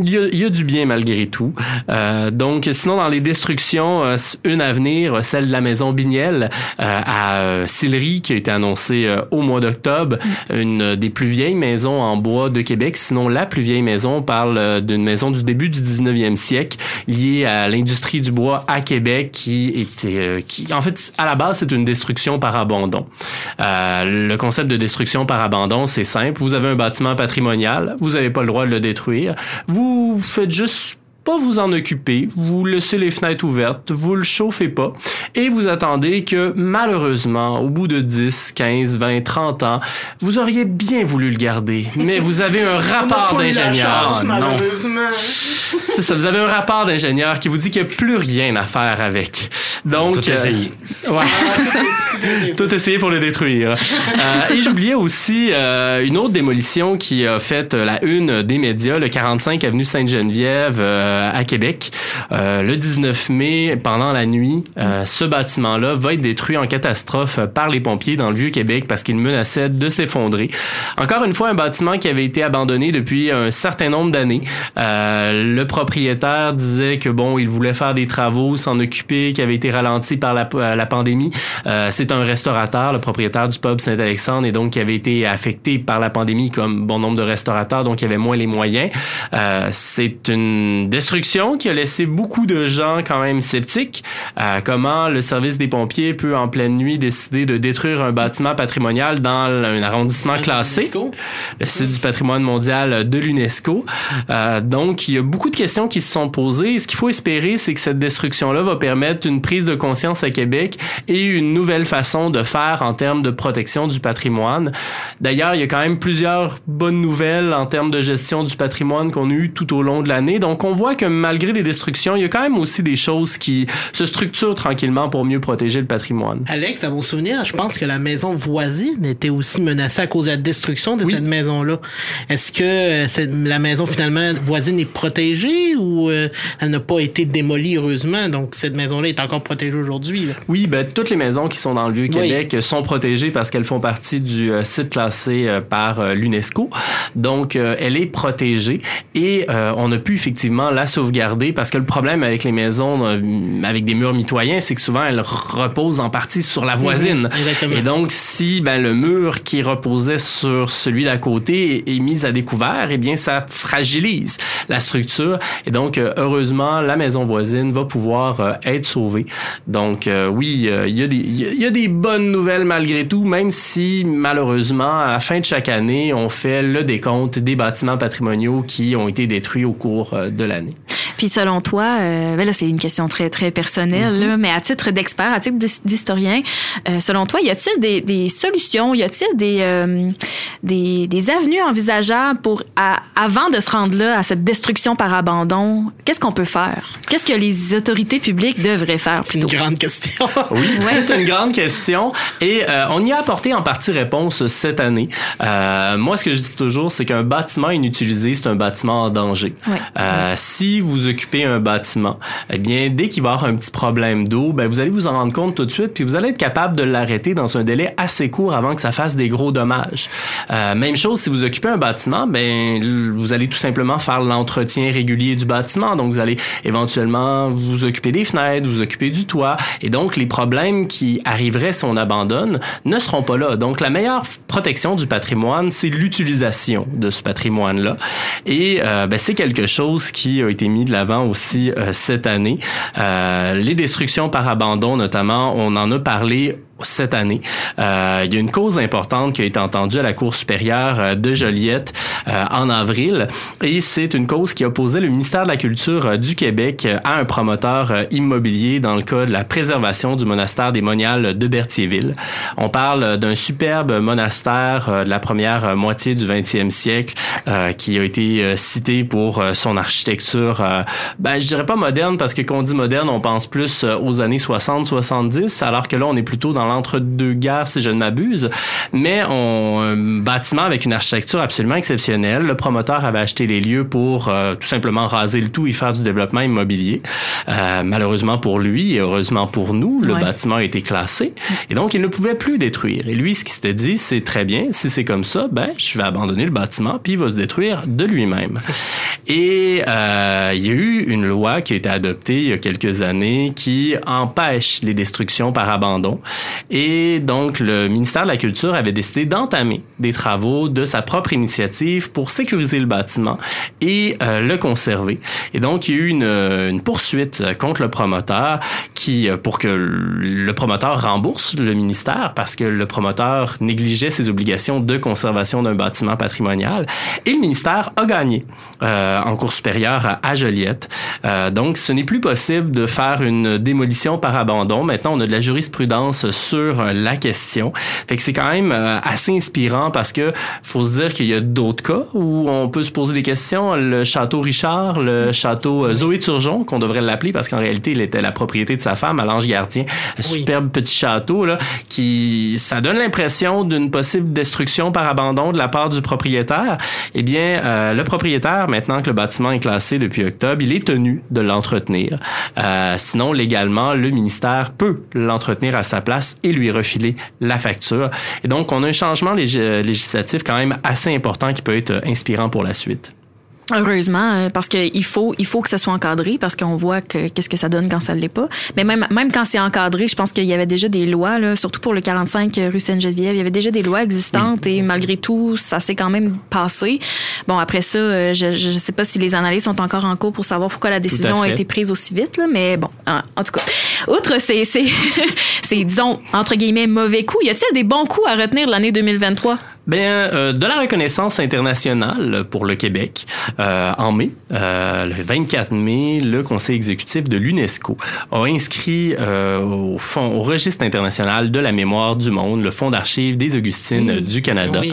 il y, a, il y a du bien malgré tout. Euh, donc, sinon, dans les destructions, euh, une à venir, celle de la maison Bignel euh, à euh, Sillery, qui a été annoncée euh, au mois d'octobre. Une des plus vieilles maisons en bois de Québec. Sinon, la plus vieille maison, on parle euh, d'une maison du début du 19e siècle, liée à l'industrie du bois à Québec, qui était... qui, en fait, à la base, c'est une destruction par abandon. Le concept de destruction par abandon, c'est simple. Vous avez un bâtiment patrimonial, vous n'avez pas le droit de le détruire. Vous faites juste pas vous en occuper, vous laissez les fenêtres ouvertes, vous le chauffez pas et vous attendez que malheureusement, au bout de 10, 15, 20, 30 ans, vous auriez bien voulu le garder, mais vous avez un rapport d'ingénieur. Non. malheureusement. C'est ça, vous avez un rapport d'ingénieur qui vous dit qu'il n'y a plus rien à faire avec. Donc, Tout essayé. ouais. Tout essayé pour le détruire. Euh, et j'oubliais aussi euh, une autre démolition qui a fait euh, la une des médias, le 45 avenue Sainte-Geneviève euh, à Québec. Euh, le 19 mai, pendant la nuit, euh, ce bâtiment-là va être détruit en catastrophe par les pompiers dans le Vieux-Québec parce qu'il menaçait de s'effondrer. Encore une fois, un bâtiment qui avait été abandonné depuis un certain nombre d'années. Euh, le propriétaire disait que bon, il voulait faire des travaux, s'en occuper, qui avait été ralenti par la, la pandémie. Euh, c'est un restaurateur, le propriétaire du pub Saint-Alexandre, et donc qui avait été affecté par la pandémie comme bon nombre de restaurateurs, donc il avait moins les moyens. Euh, c'est une qui a laissé beaucoup de gens quand même sceptiques. Euh, comment le service des pompiers peut en pleine nuit décider de détruire un bâtiment patrimonial dans un arrondissement classé, le site du patrimoine mondial de l'UNESCO. Euh, donc, il y a beaucoup de questions qui se sont posées. Et ce qu'il faut espérer, c'est que cette destruction-là va permettre une prise de conscience à Québec et une nouvelle façon de faire en termes de protection du patrimoine. D'ailleurs, il y a quand même plusieurs bonnes nouvelles en termes de gestion du patrimoine qu'on a eu tout au long de l'année. Donc, on voit que malgré des destructions, il y a quand même aussi des choses qui se structurent tranquillement pour mieux protéger le patrimoine. Alex, à mon souvenir, je pense que la maison voisine était aussi menacée à cause de la destruction de cette maison-là. Est-ce que euh, cette- la maison finalement voisine est protégée ou euh, elle n'a pas été démolie heureusement? Donc cette maison-là est encore protégée aujourd'hui. Oui, ben, toutes les maisons qui sont dans le Oui. Vieux-Québec sont protégées parce qu'elles font partie du euh, site classé euh, par l'UNESCO. Donc, elle est protégée et on a pu effectivement la sauvegarder parce que le problème avec les maisons euh, avec des murs mitoyens, c'est que souvent elles reposent en partie sur la voisine. Mhm, exactement. Et donc, si ben, le mur qui reposait sur celui d'à côté est, est mis à découvert, eh bien, ça fragilise la structure. Et donc, euh, heureusement, la maison voisine va pouvoir euh, être sauvée. Donc, euh, oui, euh, il y, a des- il y a- des bonnes nouvelles malgré tout, même si, malheureusement, à la fin de chaque année, on fait le décompte des bâtiments patrimoniaux qui ont été détruits au cours euh, de l'année. Germany. Puis selon toi, euh, ben là c'est une question très très personnelle, Mm-hmm. là, mais à titre d'expert, à titre d'his- d'historien, euh, selon toi, y a-t-il des, des solutions, y a-t-il des, euh, des des avenues envisageables pour à- avant de se rendre là à cette destruction par abandon, qu'est-ce qu'on peut faire? Qu'est-ce que les autorités publiques devraient faire C'est une grande question. Oui, c'est une grande question et euh, on y a apporté en partie réponse cette année. Euh, moi, ce que je dis toujours, c'est qu'un bâtiment inutilisé, c'est un bâtiment en danger. Ouais. Euh, si vous occupez un bâtiment, eh bien, dès qu'il va y avoir un petit problème d'eau, ben, vous allez vous en rendre compte tout de suite, puis vous allez être capable de l'arrêter dans un délai assez court avant que ça fasse des gros dommages. Euh, même chose, si vous occupez un bâtiment, ben, vous allez tout simplement faire l'entretien régulier du bâtiment. Donc, vous allez éventuellement vous occuper des fenêtres, vous occuper du toit, et donc les problèmes qui arriveraient si on abandonne ne seront pas là. Donc, la meilleure protection du patrimoine, c'est l'utilisation de ce patrimoine-là. Et euh, ben, c'est quelque chose qui a été mis de l'avant aussi euh, cette année. Euh, les destructions par abandon, notamment, on en a parlé cette année. Euh, il y a une cause importante qui a été entendue à la Cour supérieure euh, de Joliette euh, en avril et c'est une cause qui opposait le ministère de la Culture euh, du Québec euh, à un promoteur immobilier dans le cas de la préservation du monastère des Moniales de Berthierville. On parle d'un superbe monastère de la première moitié du 20e siècle euh, qui a été cité pour son architecture, ben, je dirais pas moderne parce que quand on dit moderne, on pense plus aux années 60-70 alors que là, on est plutôt dans l'entre-deux-guerres, si je ne m'abuse. Mais on, un bâtiment avec une architecture absolument exceptionnelle. Le promoteur avait acheté les lieux pour euh, tout simplement raser le tout et faire du développement immobilier. Euh, malheureusement pour lui et heureusement pour nous, le Ouais. bâtiment a été classé et donc il ne pouvait plus détruire. Et lui, ce qu'il s'était dit, c'est très bien, si c'est comme ça, ben je vais abandonner le bâtiment puis il va se détruire de lui-même. Et euh, il y a eu une loi qui a été adoptée il y a quelques années qui empêche les destructions par abandon. Et donc, le ministère de la Culture avait décidé d'entamer des travaux de sa propre initiative pour sécuriser le bâtiment et euh, le conserver. Et donc, il y a eu une, une poursuite contre le promoteur qui, euh, pour que le promoteur rembourse le ministère parce que le promoteur négligeait ses obligations de conservation d'un bâtiment patrimonial. Et le ministère a gagné euh, en cours supérieure à, Joliette. Euh, donc, ce n'est plus possible de faire une démolition par abandon. Maintenant, on a de la jurisprudence euh, la question. Fait que c'est quand même euh, assez inspirant parce que faut se dire qu'il y a d'autres cas où on peut se poser des questions. Le château Richard, le château euh, Zoé Turgeon, qu'on devrait l'appeler parce qu'en réalité, il était la propriété de sa femme, à l'Ange Gardien. Un superbe petit château, là, qui, ça donne l'impression d'une possible destruction par abandon de la part du propriétaire. Eh bien, euh, le propriétaire, maintenant que le bâtiment est classé depuis octobre, il est tenu de l'entretenir. Euh, sinon, légalement, le ministère peut l'entretenir à sa place et lui refiler la facture. Et donc, on a un changement lég- législatif quand même assez important qui peut être inspirant pour la suite. Heureusement, euh, parce que il faut, il faut que ce soit encadré, parce qu'on voit que qu'est-ce que ça donne quand ça ne l'est pas. Mais même, même quand c'est encadré, je pense qu'il y avait déjà des lois, là, surtout pour le 45 rue Sainte-Geneviève, il y avait déjà des lois existantes et malgré tout, ça s'est quand même passé. Bon, après ça, euh, je, je sais pas si les analyses sont encore en cours pour savoir pourquoi la décision a été prise aussi vite, là, mais bon, en, en tout cas, outre ces, ces, disons, entre guillemets, mauvais coups, y a-t-il des bons coups à retenir l'année 2023? Ben, euh, de la reconnaissance internationale pour le Québec. Euh, en mai, euh, le 24 mai, le Conseil exécutif de l'UNESCO a inscrit euh, au, fond, au registre international de la mémoire du monde le Fonds d'archives des Augustines Oui. du Canada. Oui.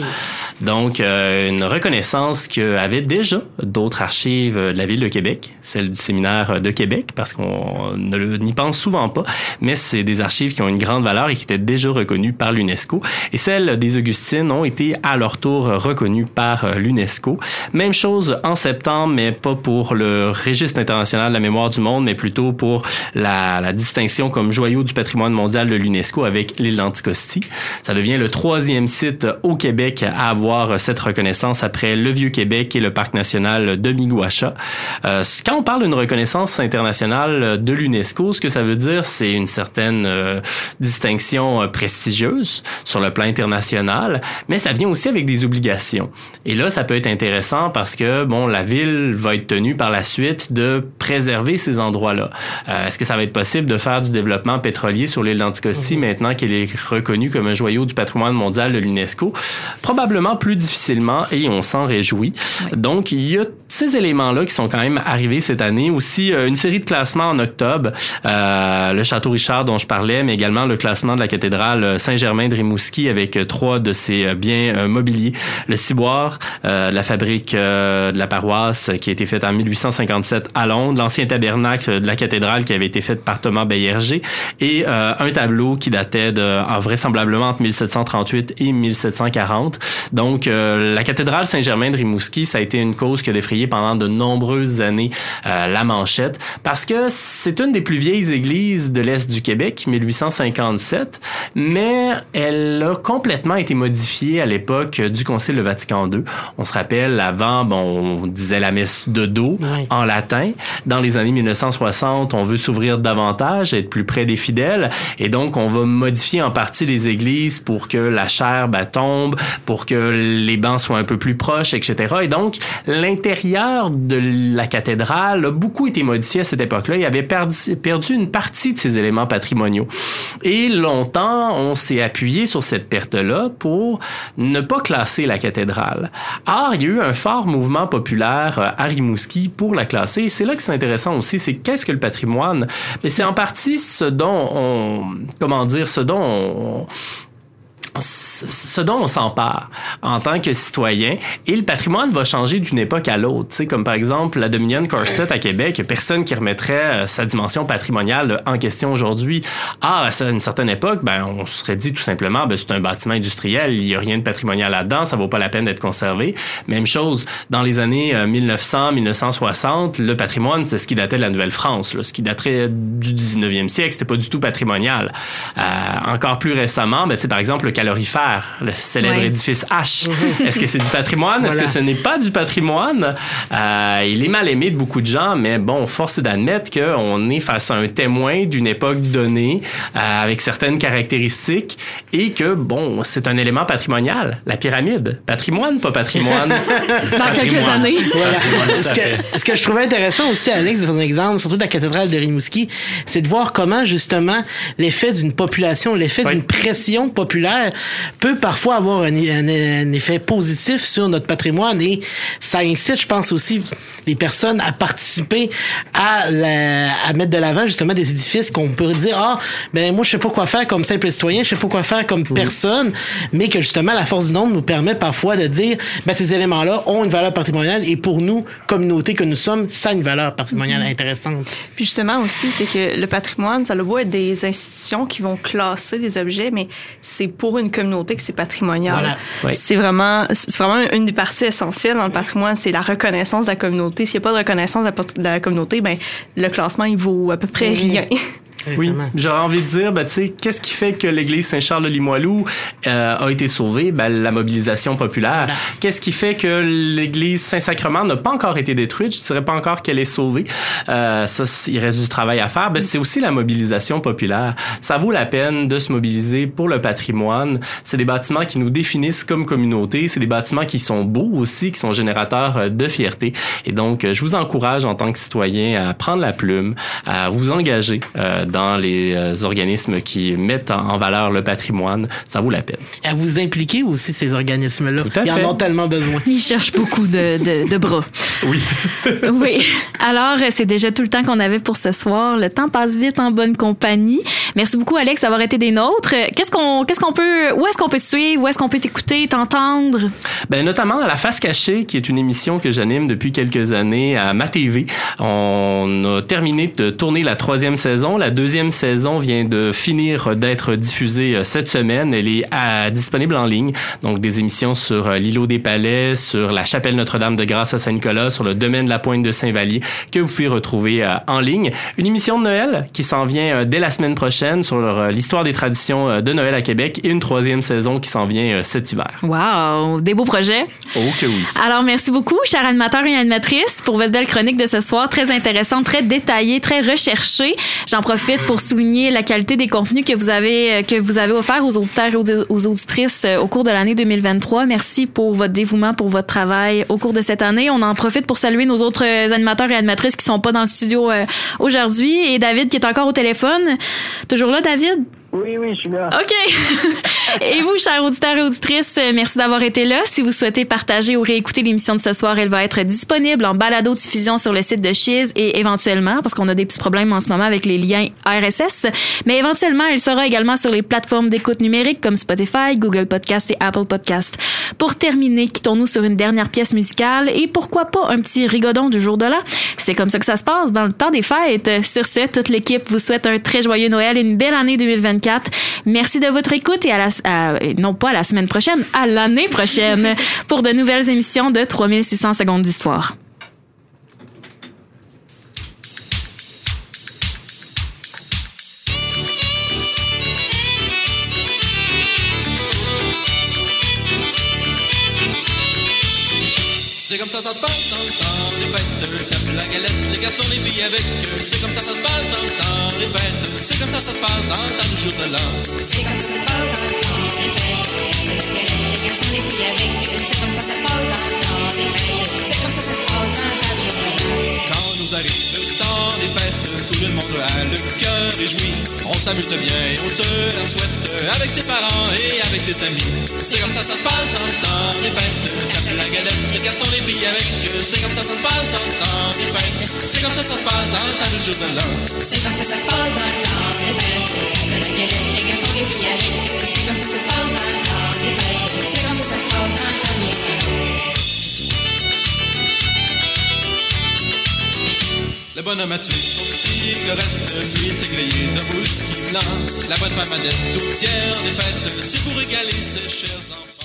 Donc, euh, une reconnaissance qu'avaient déjà d'autres archives de la ville de Québec, celle du séminaire de Québec, parce qu'on n'y pense souvent pas, mais c'est des archives qui ont une grande valeur et qui étaient déjà reconnues par l'UNESCO. Et celles des Augustines ont été à leur tour reconnues par l'UNESCO. Même chose en septembre, mais pas pour le registre international de la mémoire du monde, mais plutôt pour la, la distinction comme joyau du patrimoine mondial de l'UNESCO avec l'île d'Anticosti. Ça devient le troisième site au Québec à avoir cette reconnaissance après le Vieux-Québec et le parc national de Miguacha. Euh, quand on parle d'une reconnaissance internationale de l'UNESCO, ce que ça veut dire, c'est une certaine euh, distinction euh, prestigieuse sur le plan international, mais ça vient aussi avec des obligations. Et là, ça peut être intéressant parce que, bon, la ville va être tenue par la suite de préserver ces endroits-là. Euh, Est-ce que ça va être possible de faire du développement pétrolier sur l'île d'Anticosti maintenant qu'elle est reconnue comme un joyau du patrimoine mondial de l'UNESCO? Probablement plus difficilement et on s'en réjouit. Donc, il y a ces éléments-là qui sont quand même arrivés cette année. Aussi, euh, une série de classements en octobre. Euh, le Château Richard dont je parlais, mais également le classement de la cathédrale Saint-Germain de Rimouski avec trois de ses euh, biens euh, mobiliers. Le ciboire, euh, la fabrique euh, de la paroisse qui a été faite en 1857 à Londres, l'ancien tabernacle de la cathédrale qui avait été fait par Thomas Bayerger et un tableau qui datait de euh, vraisemblablement entre 1738 et 1740. Donc, la cathédrale Saint-Germain de Rimouski, ça a été une cause qui a défrayé pendant de nombreuses années la manchette parce que c'est une des plus vieilles églises de l'Est du Québec, 1857, mais elle a complètement été modifiée à l'époque du Concile de Vatican II. On se rappelle, avant, bon, on disait la messe de dos en latin. Dans les années 1960, on veut s'ouvrir davantage, être plus près des fidèles, et donc on va modifier en partie les églises pour que la chair ben, tombe, pour que les bancs soient un peu plus proches, etc. Et donc, l'intérieur de la cathédrale a beaucoup été modifié à cette époque-là. Il avait perdu, perdu une partie de ses éléments patrimoniaux. Et longtemps, on s'est appuyé sur cette perte-là pour ne pas classer la cathédrale. Or, il y a eu un fort mouvement populaire euh, à Rimouski pour la classer. C'est là que c'est intéressant aussi, c'est qu'est-ce que le patrimoine? Mais c'est en partie ce dont on, comment dire, ce dont on, ce dont on s'empare en tant que citoyen et le patrimoine va changer d'une époque à l'autre. Comme par exemple la Dominion Corset à Québec, personne qui remettrait euh, sa dimension patrimoniale en question aujourd'hui. Ah, à une certaine époque, ben, on se serait dit tout simplement, ben, c'est un bâtiment industriel, il y a rien de patrimonial là-dedans, ça vaut pas la peine d'être conservé. Même chose, dans les années euh, 1900, 1960, le patrimoine, c'est ce qui datait de la Nouvelle-France, ce qui daterait du 19e siècle, c'était pas du tout patrimonial. Euh, encore plus récemment, ben, par exemple, le calorifère, le célèbre Ouais. édifice H. Est-ce que c'est du patrimoine? Est-ce que ce n'est pas du patrimoine? Euh, il est mal aimé de beaucoup de gens, mais bon, force est d'admettre qu'on est face à un témoin d'une époque donnée euh, avec certaines caractéristiques et que, bon, c'est un élément patrimonial. La pyramide. Patrimoine, pas patrimoine? Dans quelques années. Voilà. Que, ce que je trouvais intéressant aussi, Alex, de ton exemple, surtout de la cathédrale de Rimouski, c'est de voir comment, justement, l'effet d'une population, l'effet d'une pression populaire peut parfois avoir un, un- un effet positif sur notre patrimoine et ça incite, je pense aussi, les personnes à participer à, la- à mettre de l'avant, justement, des édifices qu'on peut dire, ah, ben, moi, je sais pas quoi faire comme simple citoyen, je sais pas quoi faire comme personne, mais que, justement, la force du nombre nous permet parfois de dire, ben, ces éléments-là ont une valeur patrimoniale et pour nous, communauté que nous sommes, ça a une valeur patrimoniale Mhm. intéressante. Puis justement aussi, c'est que le patrimoine, ça le beau être des institutions qui vont classer des objets, mais c'est pour une communauté que c'est patrimonial. Voilà. Oui. C'est vraiment, c'est vraiment une des parties essentielles dans le patrimoine, c'est la reconnaissance de la communauté. S'il n'y a pas de reconnaissance de la, pot- de la communauté, ben le classement il vaut à peu près rien. Oui, j'aurais envie de dire, ben, tu sais, qu'est-ce qui fait que l'église Saint-Charles-de-Limoilou euh, a été sauvée? Ben, la mobilisation populaire. Qu'est-ce qui fait que l'église Saint-Sacrement n'a pas encore été détruite? Je dirais pas encore qu'elle est sauvée. Euh, ça, il reste du travail à faire. Ben, c'est aussi la mobilisation populaire. Ça vaut la peine de se mobiliser pour le patrimoine. C'est des bâtiments qui nous définissent comme communauté. C'est des bâtiments qui sont beaux aussi, qui sont générateurs euh, de fierté. Et donc, euh, je vous encourage en tant que citoyen à prendre la plume, à vous engager euh, dans les euh, organismes qui mettent en, valeur le patrimoine. Ça vaut la peine. À vous impliquer aussi, ces organismes-là. Ils en ont tellement besoin. Ils cherchent beaucoup de, de, de bras. Oui. oui. Alors, euh, c'est déjà tout le temps qu'on avait pour ce soir. Le temps passe vite en bonne compagnie. Merci beaucoup, Alex, d'avoir été des nôtres. Qu'est-ce qu'on, qu'est-ce qu'on peut, où est-ce qu'on peut te suivre? Où est-ce qu'on peut t'écouter, t'entendre? Ben, notamment à La Face Cachée, qui est une émission que j'anime depuis quelques années à ma TV. On a terminé de tourner la troisième saison. La deuxième saison vient de finir d'être diffusée euh, cette semaine. Elle est à- disponible en ligne. Donc, des émissions sur euh, l'îlot des Palais, sur la chapelle Notre-Dame de Grâce à Saint-Nicolas, sur le domaine de la Pointe de Saint-Vallier, que vous pouvez retrouver euh, en ligne. Une émission de Noël qui s'en vient euh, dès la semaine prochaine sur euh, l'histoire des traditions euh, de Noël à Québec et une troisième saison qui s'en vient euh, cet hiver. Wow! Des beaux projets. Oh que oui. Alors, merci beaucoup, chers animateurs et animatrices, pour votre belle chronique de ce soir. Très intéressante, très détaillée, très recherchée. J'en profite pour souligner la qualité des contenus que vous avez, euh, que vous avez offerts aux auditeurs et aux, auditrices euh, au cours de l'année 2023. Merci pour votre dévouement, pour votre travail au cours de cette année. On en profite pour saluer nos autres euh, animateurs et animatrices qui sont pas dans le studio aujourd'hui et David qui est encore au téléphone. Toujours là, David? Oui, oui, je suis là. OK. et vous, chers auditeurs et auditrices, euh, merci d'avoir été là. Si vous souhaitez partager ou réécouter l'émission de ce soir, elle va être disponible en balado-diffusion sur le site de Chiz et éventuellement, parce qu'on a des petits problèmes en ce moment avec les liens RSS, mais éventuellement, elle sera également sur les plateformes d'écoute numérique comme Spotify, Google Podcast et Apple Podcast. Pour terminer, quittons-nous sur une dernière pièce musicale et pourquoi pas un petit rigodon du jour de l'an. C'est comme ça que ça se passe dans le temps des fêtes. Sur ce, toute l'équipe vous souhaite un très joyeux Noël et une belle année 2024. Merci de votre écoute et à la, à- non pas à la semaine prochaine, à l'année prochaine pour de nouvelles émissions de 3600 secondes d'histoire. C'est comme ça ça se passe galette, les garçons, les filles avec eux C'est comme ça ça se passe dans le temps des fêtes C'est comme ça ça se passe dans le temps du jour de l'an C'est comme ça ça se passe dans le temps des fêtes. Les garçons, les filles avec eux. C'est comme ça ça se passe dans le temps des fêtes. C'est comme ça ça se passe dans le temps du jour de l'an. Quand nous arrive temps fêtes Tout le monde a le cœur réjoui On s'amuse bien et on se la souhaite Avec ses parents et avec ses amis C'est comme ça ça se passe dans le temps des fêtes Tape la galette, les garçons, les filles avec C'est comme ça ça se passe dans le temps des fêtes C'est comme ça ça se passe dans le temps du de l'an C'est comme ça ça se passe dans le temps des fêtes. La galette, les garçons, les filles avec. C'est comme ça ça se passe dans le des fêtes. C'est comme ça ça se passe dans le temps. Le bonhomme a tué son cigarette, puis il s'est grillé whisky blanc. La bonne femme a tout tiers des fêtes, c'est pour régaler ses chers enfants.